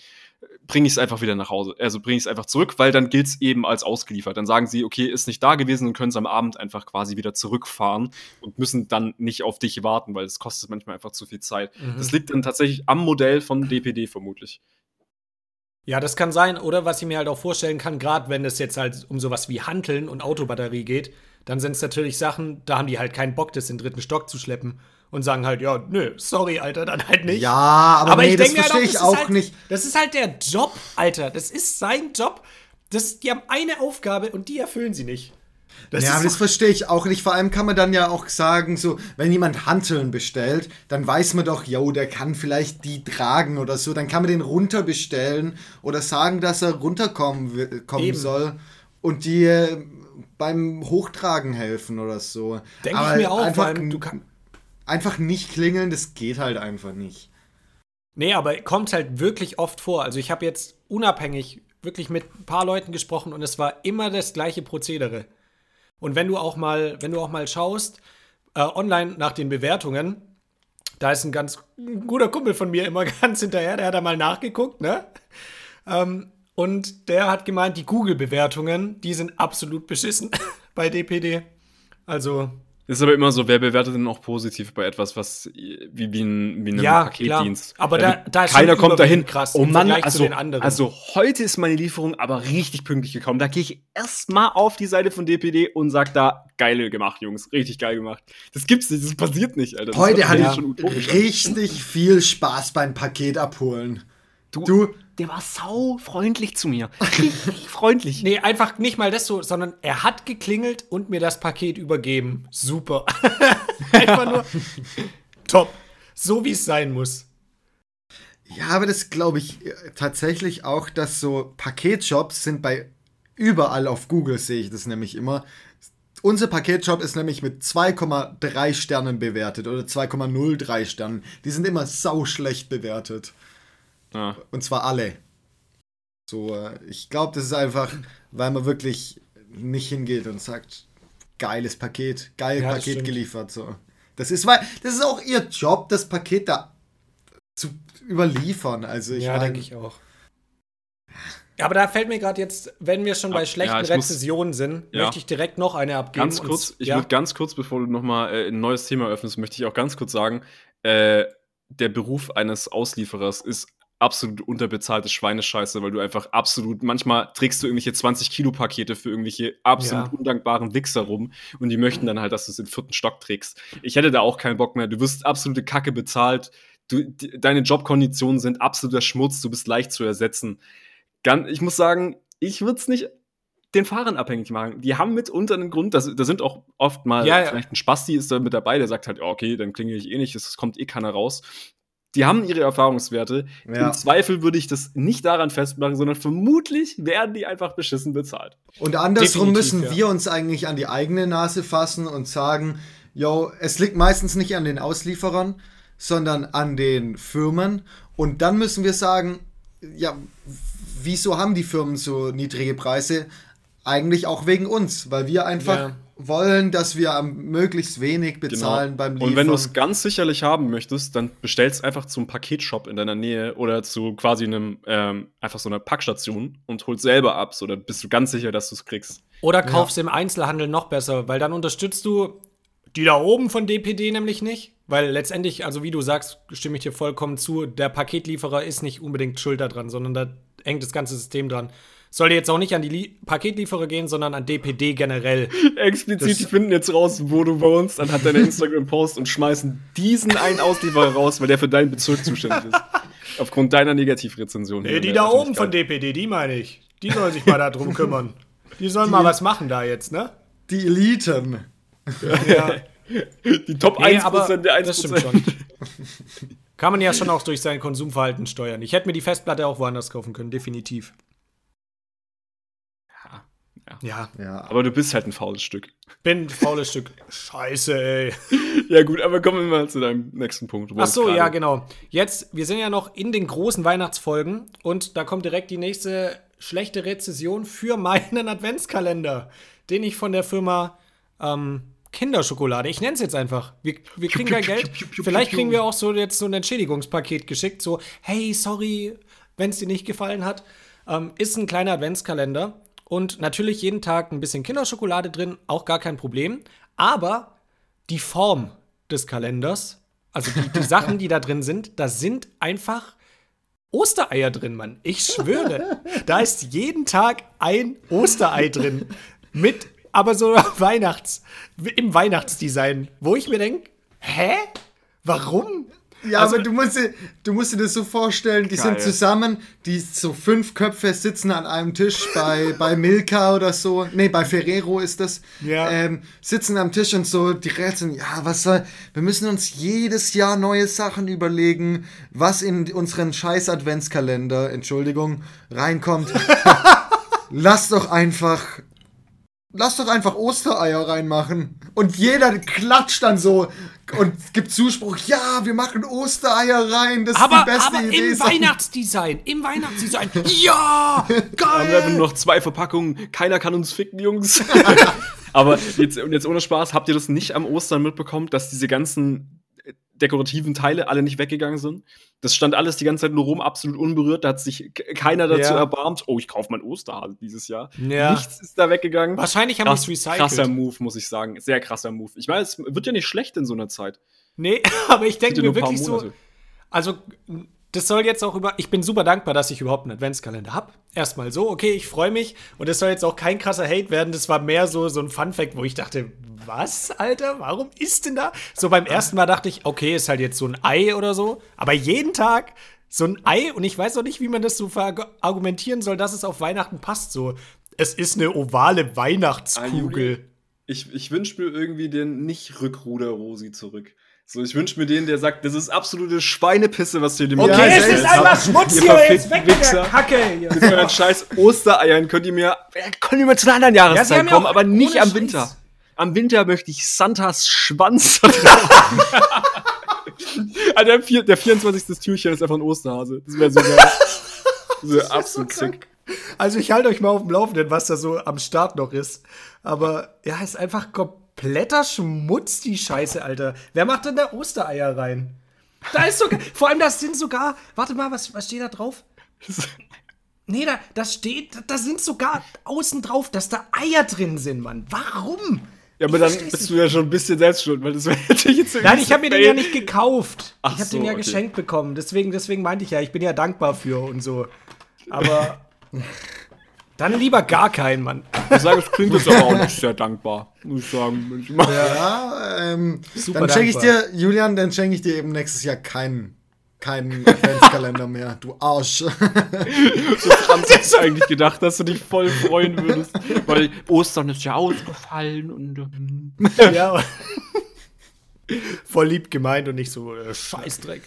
bringe ich es einfach wieder nach Hause. Also bringe ich es einfach zurück, weil dann gilt es eben als ausgeliefert. Dann sagen sie, okay, ist nicht da gewesen und können es am Abend einfach quasi wieder zurückfahren und müssen dann nicht auf dich warten, weil es kostet manchmal einfach zu viel Zeit. Das liegt dann tatsächlich am Modell von DPD vermutlich. Ja, das kann sein. Oder was ich mir halt auch vorstellen kann, gerade wenn es jetzt halt um sowas wie Hanteln und Autobatterie geht, dann sind es natürlich Sachen, da haben die halt keinen Bock, das in den dritten Stock zu schleppen und sagen halt, ja, nö, sorry, Alter, dann halt nicht. Ja, aber, nee, das denk mir verstehe halt ich das auch halt, nicht. Das ist halt der Job, Alter. Das ist sein Job. Das, die haben eine Aufgabe und die erfüllen sie nicht. Das ja, aber das verstehe ich auch nicht. Vor allem kann man dann ja auch sagen, so, wenn jemand Hanteln bestellt, dann weiß man doch, yo, der kann vielleicht die tragen oder so. Dann kann man den runterbestellen oder sagen, dass er runterkommen kommen Eben. soll und die beim Hochtragen helfen oder so. Denke ich mir auch, einfach, kann, einfach nicht klingeln, das geht halt einfach nicht. Nee, aber kommt halt wirklich oft vor. Also ich habe jetzt unabhängig wirklich mit ein paar Leuten gesprochen und es war immer das gleiche Prozedere. Und wenn du auch mal, wenn du auch mal schaust, äh, online nach den Bewertungen, da ist ein ganz ein guter Kumpel von mir immer ganz hinterher, der hat da mal nachgeguckt, ne? Ähm, und der hat gemeint, die Google-Bewertungen, die sind absolut beschissen bei DPD. Also, Ist aber immer so, wer bewertet denn auch positiv bei etwas, was wie, wie ein, wie einen Ja, Paketdienst? klar. Aber Ja, da- da ist keiner kommt dahin. krass oh im Mann, Vergleich zu also, den anderen. also heute ist meine Lieferung aber richtig pünktlich gekommen. Da gehe ich erstmal auf die Seite von DPD und sag da, geil gemacht, Jungs, richtig geil gemacht. Das gibt's nicht, das passiert nicht, Alter. Das Heute hatte ja ich schon utopisch. richtig viel Spaß beim Paket abholen. Du, Du, der war sau freundlich zu mir. Richtig freundlich. Nee, einfach nicht mal das so, sondern er hat geklingelt und mir das Paket übergeben. Super. einfach nur top. So wie es sein muss. Ja, aber das glaube ich äh, tatsächlich auch, dass so Paketshops sind bei überall auf Google, sehe ich das nämlich immer. Unser Paketshop ist nämlich mit 2,3 Sternen bewertet oder 2,03 Sternen. Die sind immer sau schlecht bewertet. Ja. Und zwar alle. So, äh, ich glaube, das ist einfach, weil man wirklich nicht hingeht und sagt, geiles Paket, geil Ja, Paket geliefert. So. Das ist, weil, das ist auch ihr Job, das Paket da zu überliefern. Also ich ja, denke ich auch. Aber da fällt mir gerade jetzt, wenn wir schon bei Ja, schlechten muss- Rezessionen sind, Ja. möchte ich direkt noch eine abgeben. Ganz Und- kurz, ich ja. würde ganz kurz, bevor du nochmal äh, ein neues Thema öffnest, möchte ich auch ganz kurz sagen, äh, der Beruf eines Auslieferers ist absolut unterbezahltes Schweinescheiße, weil du einfach absolut, manchmal trägst du irgendwelche 20 Kilo Pakete für irgendwelche absolut Ja. undankbaren Wichser rum und die möchten dann halt, dass du es den vierten Stock trägst. Ich hätte da auch keinen Bock mehr. Du wirst absolute Kacke bezahlt. Du, die, deine Jobkonditionen sind absoluter Schmutz. Du bist leicht zu ersetzen. Gan- ich muss sagen, ich würde es nicht den Fahrern abhängig machen. Die haben mitunter einen Grund, da sind auch oft mal Ja, ja. vielleicht ein Spasti ist da mit dabei, der sagt halt, ja, okay, dann klingel ich eh nicht, es kommt eh keiner raus. Die haben ihre Erfahrungswerte. Ja. Im Zweifel würde ich das nicht daran festmachen, sondern vermutlich werden die einfach beschissen bezahlt. Und andersrum Definitiv, müssen ja. wir uns eigentlich an die eigene Nase fassen und sagen, yo, es liegt meistens nicht an den Auslieferern, sondern an den Firmen. Und dann müssen wir sagen, ja, wieso haben die Firmen so niedrige Preise? Eigentlich auch wegen uns, weil wir einfach Ja. Wollen, dass wir am möglichst wenig bezahlen beim Liefern. Genau. Und wenn du es ganz sicherlich haben möchtest, dann bestellst einfach zum Paketshop in deiner Nähe oder zu quasi einem, ähm, einfach so einer Packstation und holst selber ab. So, dann bist du ganz sicher, dass du es kriegst. Oder kaufst im Einzelhandel noch besser, weil dann unterstützt du die da oben von DPD nämlich nicht. Weil letztendlich, also wie du sagst, stimme ich dir vollkommen zu, der Paketlieferer ist nicht unbedingt schuld daran, sondern da hängt das ganze System dran. Soll jetzt auch nicht an die Lie Paketlieferer gehen, sondern an DPD generell. Explizit, Das- die finden jetzt raus, wo du wohnst, anhand deiner Instagram-Post und schmeißen diesen einen Auslieferer raus, weil der für deinen Bezirk zuständig ist. Aufgrund deiner Negativrezension. Nee, die da oben von. DPD, die meine ich. Die sollen sich mal darum kümmern. Die sollen mal was machen da jetzt, ne? die Eliten. Ja. Die Top Nee, 1% aber der 1%. das stimmt schon. Kann man ja schon auch durch sein Konsumverhalten steuern. Ich hätte mir die Festplatte auch woanders kaufen können, definitiv. Ja, Ja, Aber du bist halt ein faules Stück. bin ein faules Stück. Scheiße, ey. Ja, gut, aber kommen wir mal zu deinem nächsten Punkt. Ach so, ja, genau. Jetzt, wir sind ja noch in den großen Weihnachtsfolgen und da kommt direkt die nächste schlechte Rezession für meinen Adventskalender, den ich von der Firma ähm, Kinderschokolade, ich nenne es jetzt einfach. Wir, wir kriegen kein Geld. Vielleicht kriegen wir auch so jetzt so ein Entschädigungspaket geschickt, so, hey, sorry, wenn es dir nicht gefallen hat. Ähm, ist ein kleiner Adventskalender und natürlich jeden Tag ein bisschen Kinderschokolade drin, auch gar kein Problem. Aber die Form des Kalenders, also die, die Sachen, die da drin sind, da sind einfach Ostereier drin, Mann. Ich schwöre. da ist jeden Tag ein Osterei drin. Mit aber so Weihnachts, im Weihnachtsdesign, wo ich mir denke, hä? Warum? Ja, Also- aber du musst, dir, du musst dir das so vorstellen, die Geil. sind zusammen, die so fünf Köpfe sitzen an einem Tisch bei, bei Milka oder so, nee, bei Ferrero ist das, Ja. ähm, sitzen am Tisch und so, die rätseln, ja, was soll, wir müssen uns jedes Jahr neue Sachen überlegen, was in unseren scheiß Adventskalender, Entschuldigung, reinkommt. Lass doch einfach Lass doch einfach Ostereier reinmachen. Und jeder klatscht dann so und gibt Zuspruch, ja, wir machen Ostereier rein, das ist Aber, die beste aber Idee. im Weihnachtsdesign, im Weihnachtsdesign. Ja, Haben wir geil. haben nur noch zwei Verpackungen. Keiner kann uns ficken, Jungs. Aber jetzt, und jetzt ohne Spaß, habt ihr das nicht am Ostern mitbekommen, dass diese ganzen dekorativen Teile alle nicht weggegangen sind? Das stand alles die ganze Zeit nur rum, absolut unberührt. Da hat sich keiner dazu Ja. erbarmt. Oh, ich kaufe mein Osterhase dieses Jahr. Ja. Nichts ist da weggegangen. Wahrscheinlich haben Krass, die es krasser recycelt. Move, muss ich sagen. Sehr krasser Move. Ich meine, es wird ja nicht schlecht in so einer Zeit. Nee, aber ich denke mir wirklich so, also das soll jetzt auch über, ich bin super dankbar, dass ich überhaupt einen Adventskalender habe. Erstmal so, okay, ich freue mich und das soll jetzt auch kein krasser Hate werden, das war mehr so, so ein Fun-Fact, wo ich dachte, was, Alter, warum ist denn da? So beim ersten Mal dachte ich, okay, ist halt jetzt so ein Ei oder so, aber jeden Tag so ein Ei und ich weiß auch nicht, wie man das so argumentieren soll, dass es auf Weihnachten passt, so. Es ist eine ovale Weihnachtskugel. Ich, ich wünsche mir irgendwie den Nicht-Rückruder-Rosi zurück. So, ich wünsche mir den, der sagt, das ist absolute Schweinepisse, was ihr dem Okay, Ja, es ist einfach Schmutz hier, jetzt weg mit der. Kacke hier. Mit euren scheiß Ostereiern könnt ihr mir, äh, könnt ihr mir zu einer anderen Jahreszeit ja kommen, aber nicht am. Winter. Am Winter möchte ich Santas Schwanz. Alter, der, vier, der 24. Türchen ist einfach ein Osterhase. Das wäre so geil. Das wäre absolut sick. Also ich halte euch mal auf dem Laufenden, was da so am Start noch ist. Aber ja, ist einfach kompletter Schmutz, die Scheiße, Alter. Wer macht denn da Ostereier rein? Da ist sogar, vor allem das sind sogar, warte mal, was, was steht da drauf? Nee, da, das steht, da sind sogar außen drauf, dass da Eier drin sind, Mann. Warum? Ja, aber Ich dann bist du ja schon ein bisschen selbst schuld, weil das wäre natürlich jetzt Nein, ich habe mir den ja nicht gekauft. Ach ich habe so, den ja okay. geschenkt bekommen. Deswegen, deswegen meinte ich ja, ich bin ja dankbar für und so. Aber dann lieber gar keinen, Mann. Ich sage, es klingt jetzt aber auch nicht sehr dankbar, muss ich sagen. Ja, ähm, Super dann schenke ich dir, Julian, dann schenke ich dir eben nächstes Jahr keinen, keinen Adventskalender mehr, du Arsch. Franz hätte ich eigentlich gedacht, dass du dich voll freuen würdest. Weil Ostern ist ja ausgefallen und. ähm, Ja. Voll lieb gemeint und nicht so äh, Scheißdreck.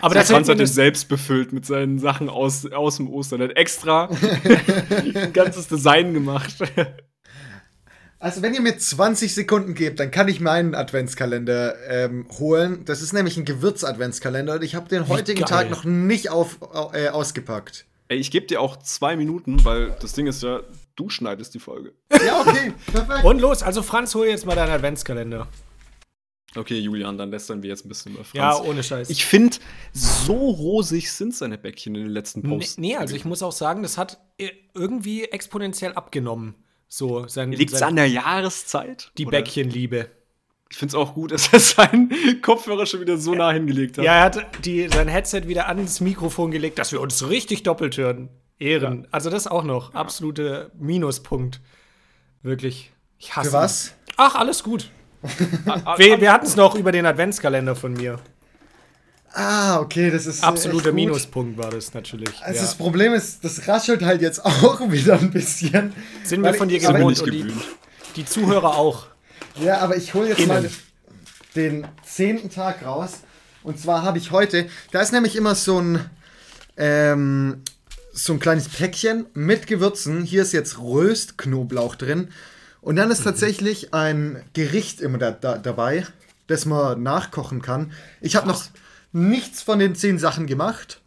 Aber das Franz hat es selbst befüllt mit seinen Sachen aus, aus dem Ostern. Er hat extra ein ganzes Design gemacht. Also, wenn ihr mir 20 Sekunden gebt, dann kann ich meinen Adventskalender ähm, holen. Das ist nämlich ein Gewürz-Adventskalender und ich habe den heutigen. Tag noch nicht auf, äh, ausgepackt. Ey, ich gebe dir auch zwei Minuten, weil das Ding ist ja, du schneidest die Folge. Ja, okay, perfekt. Und los, also Franz, hol jetzt mal deinen Adventskalender. Okay, Julian, dann lästern wir jetzt ein bisschen über Franz. Ja, ohne Scheiß. ich finde, so rosig sind seine Bäckchen in den letzten nee, Posts. nee, also ich muss auch sagen, das hat äh, irgendwie exponentiell abgenommen. So, sein, Liegt es sein, an der Jahreszeit? die Oder? Bäckchenliebe. Ich finde es auch gut, dass er seinen Kopfhörer schon wieder so nah hingelegt hat. Ja, er hat die, sein Headset wieder ans Mikrofon gelegt, dass wir uns richtig doppelt hören. Ehren. Also das auch noch. Absolute Minuspunkt. Wirklich. Ich hasse Für was? ihn. Ach, alles gut. Wir, wir hatten es noch über den Adventskalender von mir. Ah, okay, das ist. äh, echt Absoluter gut. Minuspunkt war das natürlich. Also ja. das Problem ist, das raschelt halt jetzt auch wieder ein bisschen. Sind wir von dir gewohnt und die, die Zuhörer auch. Ja, aber ich hole jetzt Innen. mal den zehnten Tag raus. Und zwar habe ich heute, da ist nämlich immer so ein, ähm, so ein kleines Päckchen mit Gewürzen. Hier ist jetzt Röstknoblauch drin. Und dann ist tatsächlich ein Gericht immer da, da, dabei, das man nachkochen kann. Ich habe noch nichts von den zehn Sachen gemacht.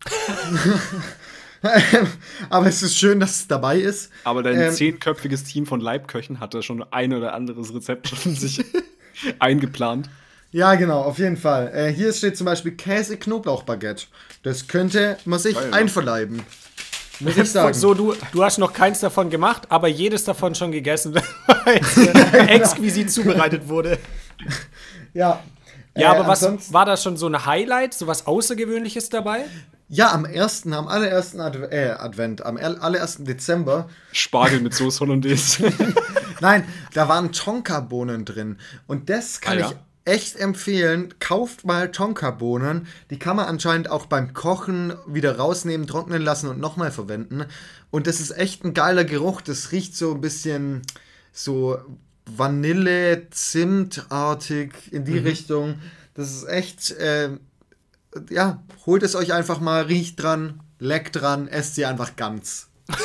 aber es ist schön, dass es dabei ist. Aber dein Ähm, zehnköpfiges Team von Leibköchen hat da schon ein oder anderes Rezept schon sich eingeplant. Ja, genau, auf jeden Fall. Äh, hier steht zum Beispiel Käse-Knoblauch-Baguette. Das könnte man sich Geil, ja. einverleiben. Muss ich sagen. So, du, du hast noch keins davon gemacht, aber jedes davon schon gegessen, weil es äh, exquisit zubereitet wurde. Ja. Ja, Äh, aber was war da schon so ein Highlight, so was Außergewöhnliches dabei? Ja, am ersten, am allerersten Adv äh, Advent, am aller- allerersten Dezember. Spargel mit Soße Hollandaise. Nein, da waren Tonka-Bohnen drin. Und das kann Ah, ja? ich echt empfehlen. Kauft mal Tonka-Bohnen. Die kann man anscheinend auch beim Kochen wieder rausnehmen, trocknen lassen und nochmal verwenden. Und das ist echt ein geiler Geruch. Das riecht so ein bisschen so Vanille, Zimtartig in die Richtung. Das ist echt, äh, ja, holt es euch einfach mal, riecht dran, leckt dran, esst sie einfach ganz.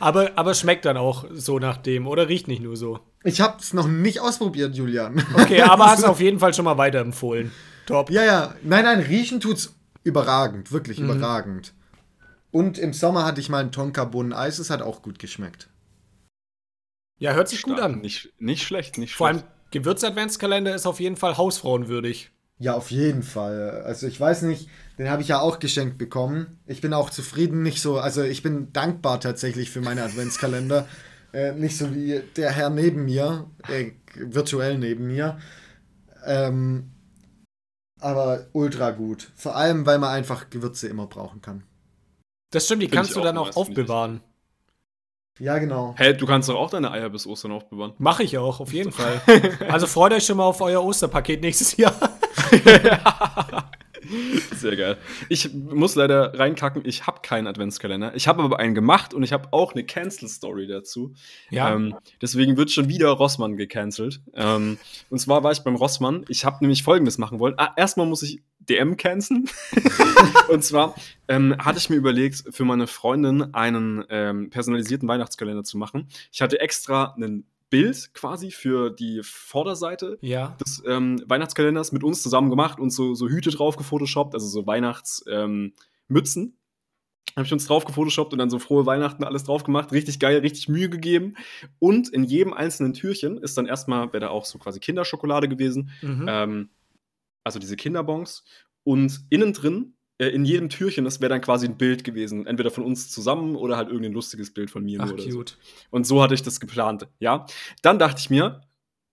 Aber, aber schmeckt dann auch so nach dem, oder riecht nicht nur so. Ich habe es noch nicht ausprobiert, Julian. Okay, aber hast auf jeden Fall schon mal weiterempfohlen. Top. Ja, ja. Nein, nein, riechen tut's überragend, wirklich Mhm. überragend. Und im Sommer hatte ich mal ein Tonka-Bohnen-Eis, es hat auch gut geschmeckt. Ja, hört sich gut an. Nicht, nicht schlecht, nicht Vor allem schlecht. Gewürz-Adventskalender ist auf jeden Fall hausfrauenwürdig. Ja, auf jeden Fall. Also ich weiß nicht, den habe ich ja auch geschenkt bekommen. Ich bin auch zufrieden, nicht so, also ich bin dankbar tatsächlich für meine Adventskalender. äh, nicht so wie der Herr neben mir, äh, virtuell neben mir. Ähm, aber ultra gut. Vor allem, weil man einfach Gewürze immer brauchen kann. Das stimmt, die Find kannst du auch dann auch aufbewahren. Ja, genau. Hä, du kannst doch auch deine Eier bis Ostern aufbewahren. Mache ich auch, auf jeden Fall. Also freut euch schon mal auf euer Osterpaket nächstes Jahr. Sehr geil. Ich muss leider reinkacken, ich habe keinen Adventskalender. Ich habe aber einen gemacht und ich habe auch eine Cancel-Story dazu. Ja. Ähm, deswegen wird schon wieder Rossmann gecancelt. Ähm, und zwar war ich beim Rossmann. Ich habe nämlich Folgendes machen wollen. Ah, erstmal muss ich DM canceln. und zwar ähm, hatte ich mir überlegt, für meine Freundin einen ähm, personalisierten Weihnachtskalender zu machen. Ich hatte extra ein Bild quasi für die Vorderseite Ja. des ähm, Weihnachtskalenders mit uns zusammen gemacht und so, so Hüte drauf gefotoshoppt, also so Weihnachtsmützen. Ähm, habe ich uns drauf gefotoshoppt und dann so frohe Weihnachten alles drauf gemacht. Richtig geil, richtig Mühe gegeben. Und in jedem einzelnen Türchen ist dann erstmal, wäre da auch so quasi Kinderschokolade gewesen. Mhm. Ähm, also diese Kinderbons. Und innen drin, äh, in jedem Türchen, das wäre dann quasi ein Bild gewesen. Entweder von uns zusammen oder halt irgendein lustiges Bild von mir. Ach, oder so. cute. Und so hatte ich das geplant, ja. Dann dachte ich mir,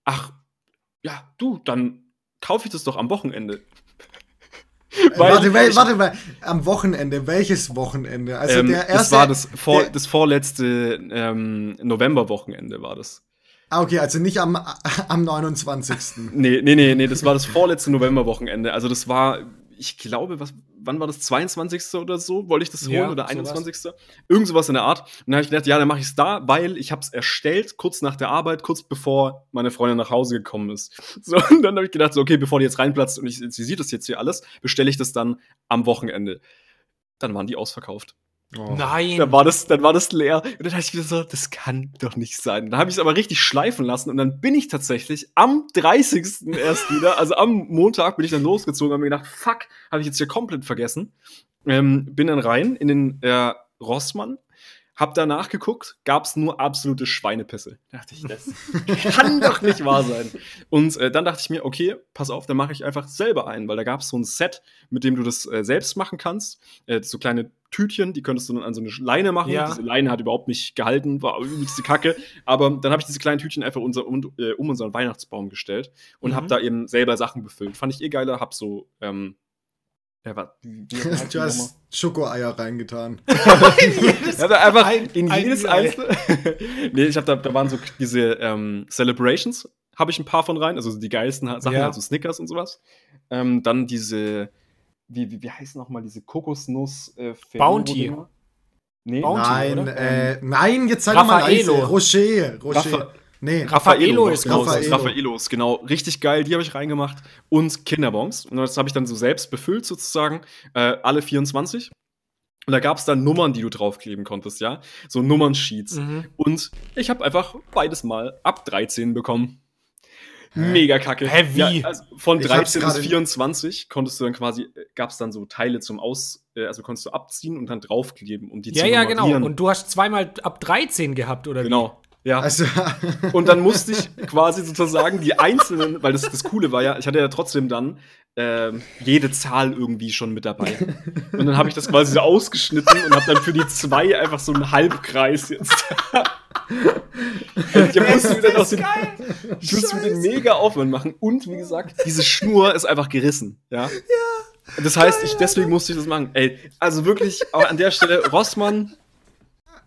ach, ja, du, dann kaufe ich das doch am Wochenende. Weil warte, ich- warte mal, am Wochenende, welches Wochenende? Also ähm, der erste. das war das, vor, der, das vorletzte ähm, Novemberwochenende war das. Ah, okay, also nicht am, am 29. Nee, nee, nee, nee, das war das vorletzte Novemberwochenende. Also das war, ich glaube, was, wann war das? 22. oder so? Wollte ich das holen? Ja, oder sowas. 21. Irgend sowas in der Art. Und dann habe ich gedacht, ja, dann mache ich es da, weil ich habe es erstellt, kurz nach der Arbeit, kurz bevor meine Freundin nach Hause gekommen ist. So, und dann habe ich gedacht, so, okay, bevor die jetzt reinplatzt und ich, sie sieht das jetzt hier alles, bestelle ich das dann am Wochenende. Dann waren die ausverkauft. Oh. Nein. Dann war das, dann war das leer. Und dann dachte ich wieder so, das kann doch nicht sein. Dann habe ich es aber richtig schleifen lassen und dann bin ich tatsächlich am 30. erst wieder, also am Montag bin ich dann losgezogen und habe mir gedacht, fuck, habe ich jetzt hier komplett vergessen. Ähm, bin dann rein in den äh, Rossmann, hab da nachgeguckt, gab's nur absolute Schweinepisse. Da dachte ich, das kann doch nicht wahr sein. Und äh, dann dachte ich mir, okay, pass auf, dann mache ich einfach selber einen, weil da gab's so ein Set, mit dem du das äh, selbst machen kannst. Äh, so kleine Tütchen, die könntest du dann an so eine Leine machen. Ja. Diese Leine hat überhaupt nicht gehalten, war übelste Kacke. Aber dann habe ich diese kleinen Tütchen einfach unser, um, äh, um unseren Weihnachtsbaum gestellt und Mhm. habe da eben selber Sachen befüllt. Fand ich eh geiler, hab so, ähm, ja, was, Du hast Schokoeier reingetan. Hab da einfach Ein- in ein jedes Ei. einzelne. nee, ich hab da, da waren so diese ähm, Celebrations, habe ich ein paar von rein, also die geilsten Sachen, Ja. also Snickers und sowas. Ähm, dann diese, wie, wie, wie heißen nochmal diese Kokosnuss äh, Bounty. Nee, Bounty. Nein, oder? äh, nein, jetzt doch mal. Rocher, Rocher. Raffa- nee, Raffaello ist genau, groß. Raffaellos, genau. Richtig geil, die habe ich reingemacht. Und Kinderbons. Und das habe ich dann so selbst befüllt, sozusagen. Äh, alle 24. Und da gab es dann Nummern, die du draufkleben konntest, ja. So Nummernsheets. Mhm. Und ich habe einfach beides mal ab 13 bekommen. Mega kacke. Hä, wie? Ja, also von Ich hab's 13 bis gerade- 24 konntest du dann quasi, gab es dann so Teile zum Aus, äh, also konntest du abziehen und dann draufkleben, um die Ja, zu ja, genau. nummerieren. Und du hast zweimal ab 13 gehabt, oder Genau. Ja. Also, Und dann musste ich quasi sozusagen die einzelnen, weil das, das Coole war ja, ich hatte ja trotzdem dann ähm, jede Zahl irgendwie schon mit dabei. Und dann habe ich das quasi so ausgeschnitten und habe dann für die zwei einfach so einen Halbkreis jetzt. Ich musste dann aus den, ich musste mir den mega Aufwand machen. Und wie gesagt, diese Schnur ist einfach gerissen. Ja. Das heißt, ich, deswegen musste ich das machen. Ey, also wirklich, aber an der Stelle, Rossmann,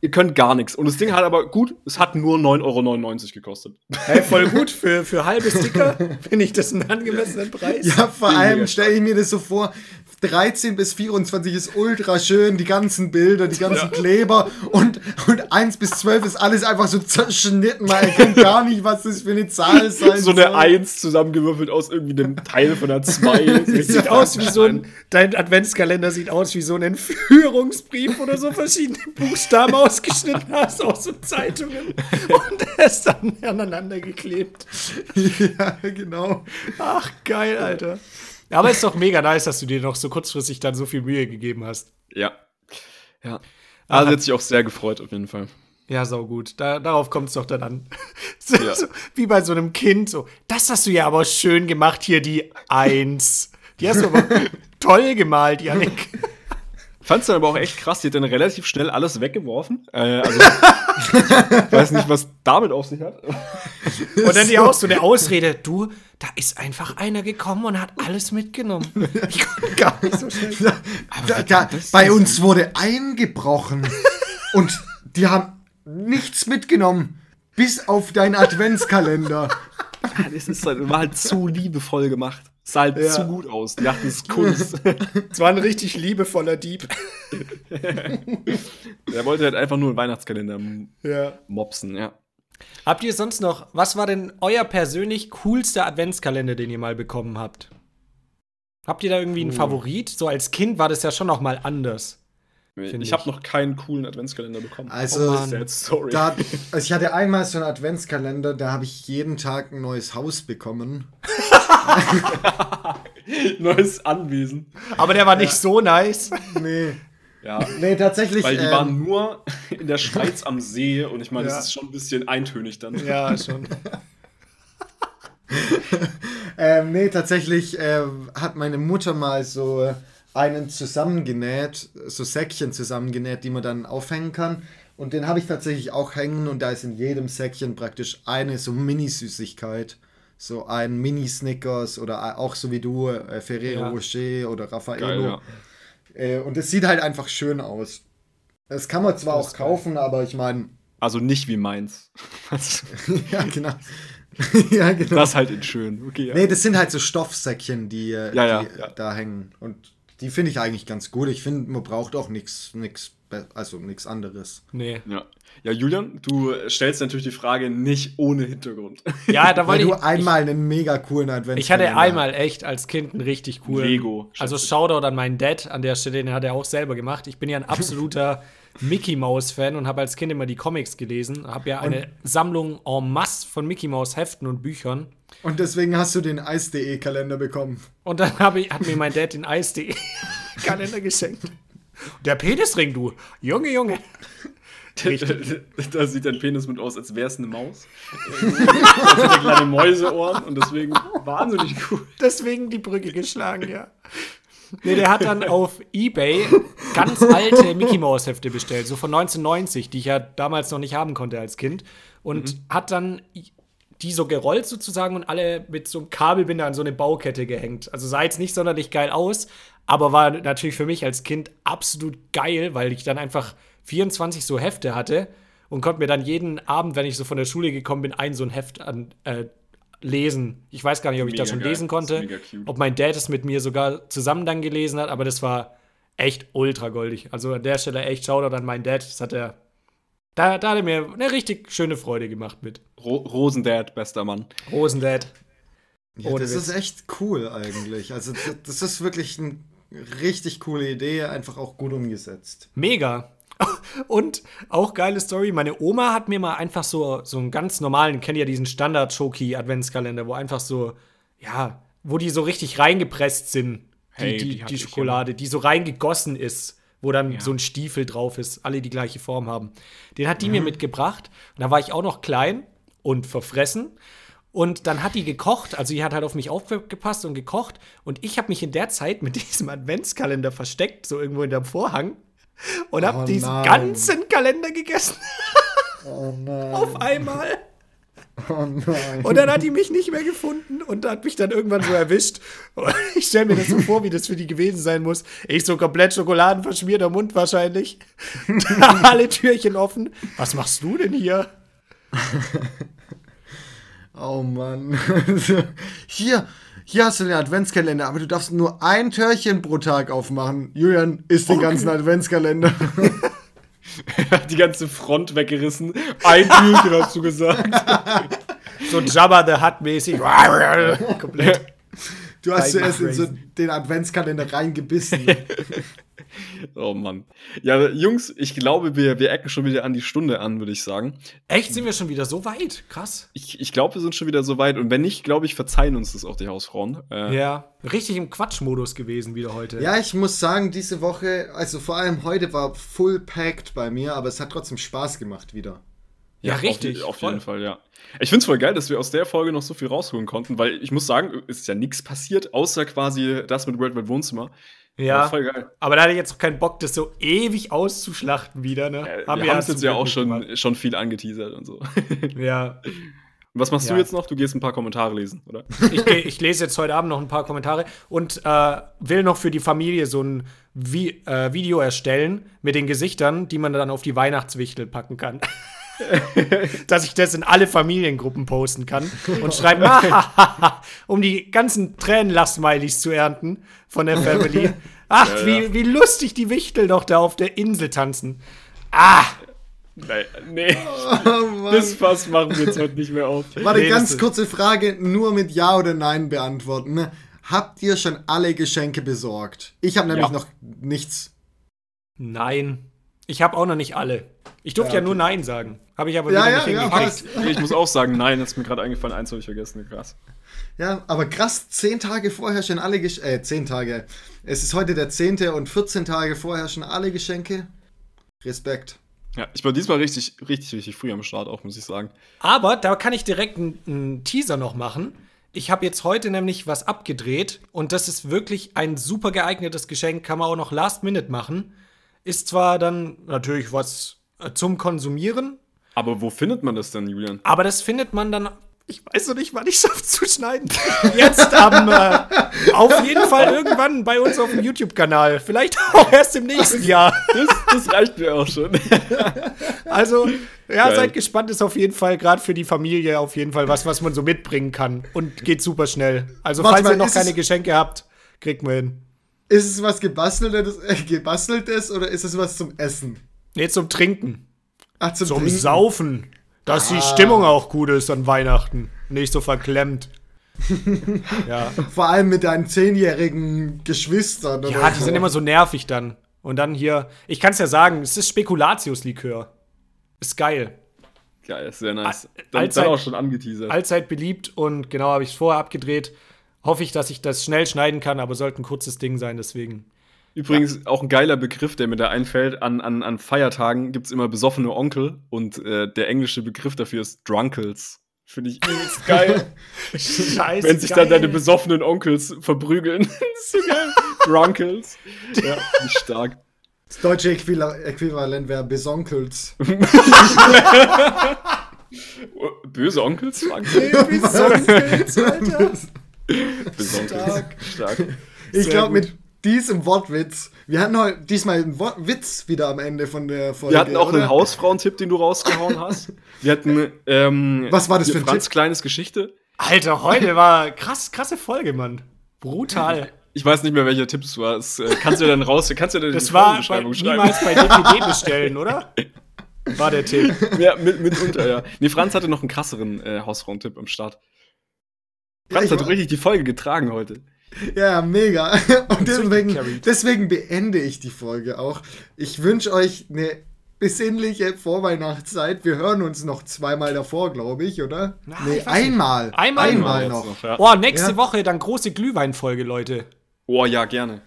ihr könnt gar nichts. Und das Ding hat aber gut, es hat nur 9,99 Euro gekostet. Hey, voll gut. Für, für halbe Sticker finde ich das einen angemessenen Preis. Ja, vor allem stelle ich mir das so vor, 13 bis 24 ist ultra schön, die ganzen Bilder, die ganzen Kleber und, und 1 bis 12 ist alles einfach so zerschnitten, man erkennt gar nicht, was das für eine Zahl sein So soll. eine 1 zusammengewürfelt aus irgendwie einem Teil von einer 2. Sieht aus wie so ein, dein Adventskalender sieht aus wie so ein Entführungsbrief oder so verschiedene Buchstaben ausgeschnitten hast aus so Zeitungen und er ist dann aneinander geklebt. Ja, genau. Ach, geil, Alter. Aber ist doch mega nice, dass du dir noch so kurzfristig dann so viel Mühe gegeben hast. Ja. Ja. Also hat sich auch sehr gefreut, auf jeden Fall. Ja, sau gut. Da, darauf kommt es doch dann an. So, Ja. so, wie bei so einem Kind. So, das hast du ja aber schön gemacht, hier die Eins. Die hast du aber toll gemalt, Janik. Fand's dann aber auch echt krass, die hat dann relativ schnell alles weggeworfen. Äh, also, ich weiß nicht, was damit auf sich hat. Und dann die auch so eine Ausrede. Du, da ist einfach einer gekommen und hat alles mitgenommen. Ich konnte gar nicht so schnell. Da, da, bei uns wurde eingebrochen und die haben nichts mitgenommen, bis auf deinen Adventskalender. Ja, das ist halt, war halt zu liebevoll gemacht. Sah halt Ja. zu gut aus. Die dachten, das ist Kunst. Es war ein richtig liebevoller Dieb. Der wollte halt einfach nur einen Weihnachtskalender Ja. mopsen, ja. Habt ihr sonst noch, was war denn euer persönlich coolster Adventskalender, den ihr mal bekommen habt? Habt ihr da irgendwie einen Favorit? So als Kind war das ja schon noch mal anders. Ich ich. habe noch keinen coolen Adventskalender bekommen. Also, Mann. Sad Story. da, also ich hatte einmal so einen Adventskalender, da habe ich jeden Tag ein neues Haus bekommen. Neues Anwesen. Aber der war nicht so nice. Nee. Ja. Nee, tatsächlich. Weil die ähm, waren nur in der Schweiz am See und ich meine, Ja. das ist schon ein bisschen eintönig dann. Ja, schon. Ähm, nee, tatsächlich äh, hat meine Mutter mal so einen zusammengenäht, so Säckchen zusammengenäht, die man dann aufhängen kann. Und den habe ich tatsächlich auch hängen und da ist in jedem Säckchen praktisch eine so Mini-Süßigkeit. So ein Mini-Snickers oder auch so wie du, äh, Ferrero Ja. Rocher oder Raffaello. Geil, ja. Äh, und es sieht halt einfach schön aus. Das kann man zwar auch ist geil. kaufen, aber ich meine, Also nicht wie meins. ja, genau. ja, genau. Das halt in schön. Okay, ja. Nee, das sind halt so Stoffsäckchen, die, äh, Ja, die ja. da hängen. Und die finde ich eigentlich ganz gut. Ich finde, man braucht auch nichts, nichts, also nichts anderes. Nee. Ja. ja, Julian, du stellst natürlich die Frage nicht ohne Hintergrund. Ja, da Weil wollte du ich. einmal einen mega coolen Advent Ich hatte einmal echt als Kind einen richtig coolen. Lego, Also ich. Shoutout an meinen Dad an der Stelle, den hat er auch selber gemacht. Ich bin ja ein absoluter Mickey Mouse Fan und habe als Kind immer die Comics gelesen. Habe ja eine Sammlung en masse von Mickey Mouse Heften und Büchern. Und deswegen hast du den Eis.de-Kalender bekommen. Und dann habe ich, hat mir mein Dad den Eis.de Kalender geschenkt. Der Penisring, du. Junge, Junge. da sieht dein Penis mit aus, als wäre es eine Maus. Das hat kleine Mäuseohren und deswegen wahnsinnig cool. Deswegen die Brücke geschlagen, ja. Nee, der hat dann auf Ebay ganz alte Mickey Mouse Hefte bestellt, so von 1990, die ich ja damals noch nicht haben konnte als Kind. Und hat dann die so gerollt sozusagen und alle mit so einem Kabelbinder an so eine Baukette gehängt. Also sah jetzt nicht sonderlich geil aus, aber war natürlich für mich als Kind absolut geil, weil ich dann einfach 24 so Hefte hatte und konnte mir dann jeden Abend, wenn ich so von der Schule gekommen bin, ein so ein Heft an, äh, lesen. Ich weiß gar nicht, ob ich Mega das schon geil. lesen konnte, mega cute. ob mein Dad es mit mir sogar zusammen dann gelesen hat, aber das war echt ultra goldig. Also an der Stelle echt Shoutout an meinen Dad. Das hat er, da, da hat er mir eine richtig schöne Freude gemacht mit. Ro Rosendad, bester Mann. Rosendad. Ja, das Witz. ist echt cool eigentlich. Also das, das ist wirklich eine richtig coole Idee, einfach auch gut umgesetzt. Mega. Und auch geile Story, meine Oma hat mir mal einfach so, so einen ganz normalen, kennt ihr ja diesen Standard-Schoki-Adventskalender, wo einfach so, ja, wo die so richtig reingepresst sind, die, Hey, die, die die, Schokolade, die so reingegossen ist, wo dann Ja. so ein Stiefel drauf ist, alle die gleiche Form haben. Den hat die Mhm. mir mitgebracht und da war ich auch noch klein und verfressen. Und dann hat die gekocht, also die hat halt auf mich aufgepasst und gekocht. Und ich habe mich in der Zeit mit diesem Adventskalender versteckt, so irgendwo in der Vorhang. Und habe Oh diesen nein. ganzen Kalender gegessen. Oh nein. Auf einmal. Oh nein. Und dann hat die mich nicht mehr gefunden und hat mich dann irgendwann so erwischt. Und ich stelle mir das so vor, wie das für die gewesen sein muss. Ich so komplett schokoladenverschmierter Mund wahrscheinlich. Alle Türchen offen. Was machst du denn hier? Oh Mann. Hier, hier hast du den Adventskalender, aber du darfst nur ein Türchen pro Tag aufmachen. Julian isst den ganzen Adventskalender. Die ganze Front weggerissen. Ein Türchen hast du gesagt. So Jabba the Hutt mäßig. komplett. Du hast zuerst in so den Adventskalender reingebissen. Oh Mann. Ja, Jungs, ich glaube, wir, wir ecken schon wieder an die Stunde an, würde ich sagen. Echt, sind wir schon wieder so weit? Krass. Ich, ich glaube, wir sind schon wieder so weit. Und wenn nicht, glaube ich, verzeihen uns das auch die Hausfrauen. Äh, Ja, richtig im Quatschmodus gewesen wieder heute. ja, ich muss sagen, diese Woche, also vor allem heute war full packed bei mir, aber es hat trotzdem Spaß gemacht wieder. Ja, auf- richtig, Auf, voll. jeden Fall, ja. Ich finde es voll geil, dass wir aus der Folge noch so viel rausholen konnten, weil ich muss sagen, ist ja nichts passiert, außer quasi das mit World Wide Wohnzimmer. Ja, Aber voll geil. aber da hatte ich jetzt auch keinen Bock, das so ewig auszuschlachten wieder, ne? Äh, Haben wir haben es jetzt ja auch schon, gemacht. schon viel angeteasert und so. und Ja, was machst Ja. du jetzt noch? Du gehst ein paar Kommentare lesen, oder? ich, ich lese jetzt heute Abend noch ein paar Kommentare und äh, will noch für die Familie so ein Vi äh, Video erstellen mit den Gesichtern, die man dann auf die Weihnachtswichtel packen kann. Dass ich das in alle Familiengruppen posten kann und schreiben, "Hahaha", um die ganzen Tränenlass-Smileys zu ernten von der Family. Ach, Ja, wie, ja. wie lustig die Wichtel doch da auf der Insel tanzen. Ah, Nee, nee. Oh das Fass machen wir jetzt heute nicht mehr auf. Warte, Nee, ganz kurze Frage, nur mit Ja oder Nein beantworten. ne? Habt ihr schon alle Geschenke besorgt? Ich habe nämlich Ja. noch nichts. nein. Ich habe auch noch nicht alle. Ich durfte ja, Ja, nur okay. Nein sagen. Habe ich aber Ja, ja, nicht ja, hingekriegt. passt. Ich muss auch sagen, nein, das ist mir gerade eingefallen, eins habe ich vergessen, krass. Ja, aber krass, zehn Tage vorher schon alle Geschenke. Äh, zehn Tage. Es ist heute der zehnte und 14 Tage vorher schon alle Geschenke. Respekt. Ja, ich war diesmal richtig, richtig, richtig früh am Start auch, muss ich sagen. Aber da kann ich direkt einen, Teaser noch machen. Ich habe jetzt heute nämlich was abgedreht und das ist wirklich ein super geeignetes Geschenk, kann man auch noch Last Minute machen. Ist zwar dann natürlich was zum Konsumieren, Aber wo findet man das denn, Julian? aber das findet man dann. Ich weiß noch nicht, wann ich schaffe zu schneiden. Jetzt am, äh, auf jeden Fall irgendwann bei uns auf dem YouTube-Kanal. Vielleicht auch erst im nächsten Jahr. Das, das reicht mir auch schon. Also, ja, Geil. seid gespannt, ist auf jeden Fall, gerade für die Familie, auf jeden Fall was, was man so mitbringen kann. Und geht super schnell. Also, Warte falls mal, ihr noch keine es- Geschenke habt, kriegt man hin. Ist es was gebasteltes, äh, gebasteltes oder ist es was zum Essen? Nee, zum Trinken. Ach, zum, Zum Trinken. Saufen. Dass die Stimmung auch gut ist an Weihnachten. Nicht so verklemmt. ja. Vor allem mit deinen zehnjährigen Geschwistern. oder ja, die so. sind immer so nervig dann. Und dann hier, ich kann es ja sagen, es ist Spekulatiuslikör. Ist geil. Geil, sehr nice. Dann, Allzeit- dann auch schon angeteasert. allzeit beliebt und genau habe ich es vorher abgedreht. Hoffe ich, dass ich das schnell schneiden kann, aber sollte ein kurzes Ding sein, deswegen. Übrigens auch ein geiler Begriff, der mir da einfällt. An, an, an Feiertagen gibt es immer besoffene Onkel und äh, der englische Begriff dafür ist Drunkles. Finde ich übelst geil. Scheiße. Wenn sich dann deine besoffenen Onkels verprügeln. das ist so geil. Drunkles. Ja, stark. Das deutsche Äquival Äquivalent wäre Besonkels. Böse Onkels? Besonkels, Alter. Besonkels. Stark. Ich Sehr glaube, gut. Mit diesem Wortwitz. Wir hatten heute diesmal einen Wort Witz wieder am Ende von der Folge. Wir hatten auch oder? einen Hausfrauentipp, den du rausgehauen hast. Wir hatten, ähm, Was war das für ein Franz Tipp? Kleines Geschichte. Alter, heute war krass, krasse Folge, Mann. Brutal. Ich weiß nicht mehr, welcher Tipp es war. Das, äh, kannst du dann raus, kannst du dann in Das die war bei, niemals bei DPD bestellen, oder? War der Tipp. Ja, mit, mitunter, ja. Nee, Franz hatte noch einen krasseren äh, Hausfrauentipp am Start. Franz ich hat richtig die Folge getragen heute. Ja, mega. Und deswegen, deswegen beende ich die Folge auch. Ich wünsche euch eine besinnliche Vorweihnachtszeit. Wir hören uns noch zweimal davor, glaube ich, oder? Na, nee, ich einmal. Einmal einmal noch. noch, ja. Oh, nächste Ja. Woche dann große Glühweinfolge, Leute. Oh ja, gerne.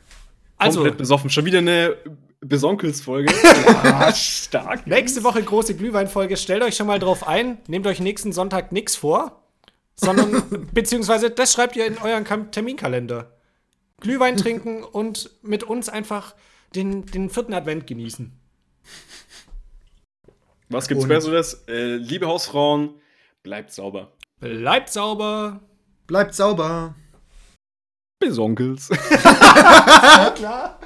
Also, Komplett besoffen. Schon wieder eine Besonkelsfolge. ah, stark. nächste Woche große Glühweinfolge. Stellt euch schon mal drauf ein. Nehmt euch nächsten Sonntag nichts vor. Sondern, beziehungsweise, das schreibt ihr in euren Terminkalender. Glühwein trinken und mit uns einfach den, den vierten Advent genießen. Was gibt's Und- Besseres? Äh, liebe Hausfrauen, Bleibt sauber. Bleibt sauber. Bleibt sauber. Bis Onkels. Ja, klar.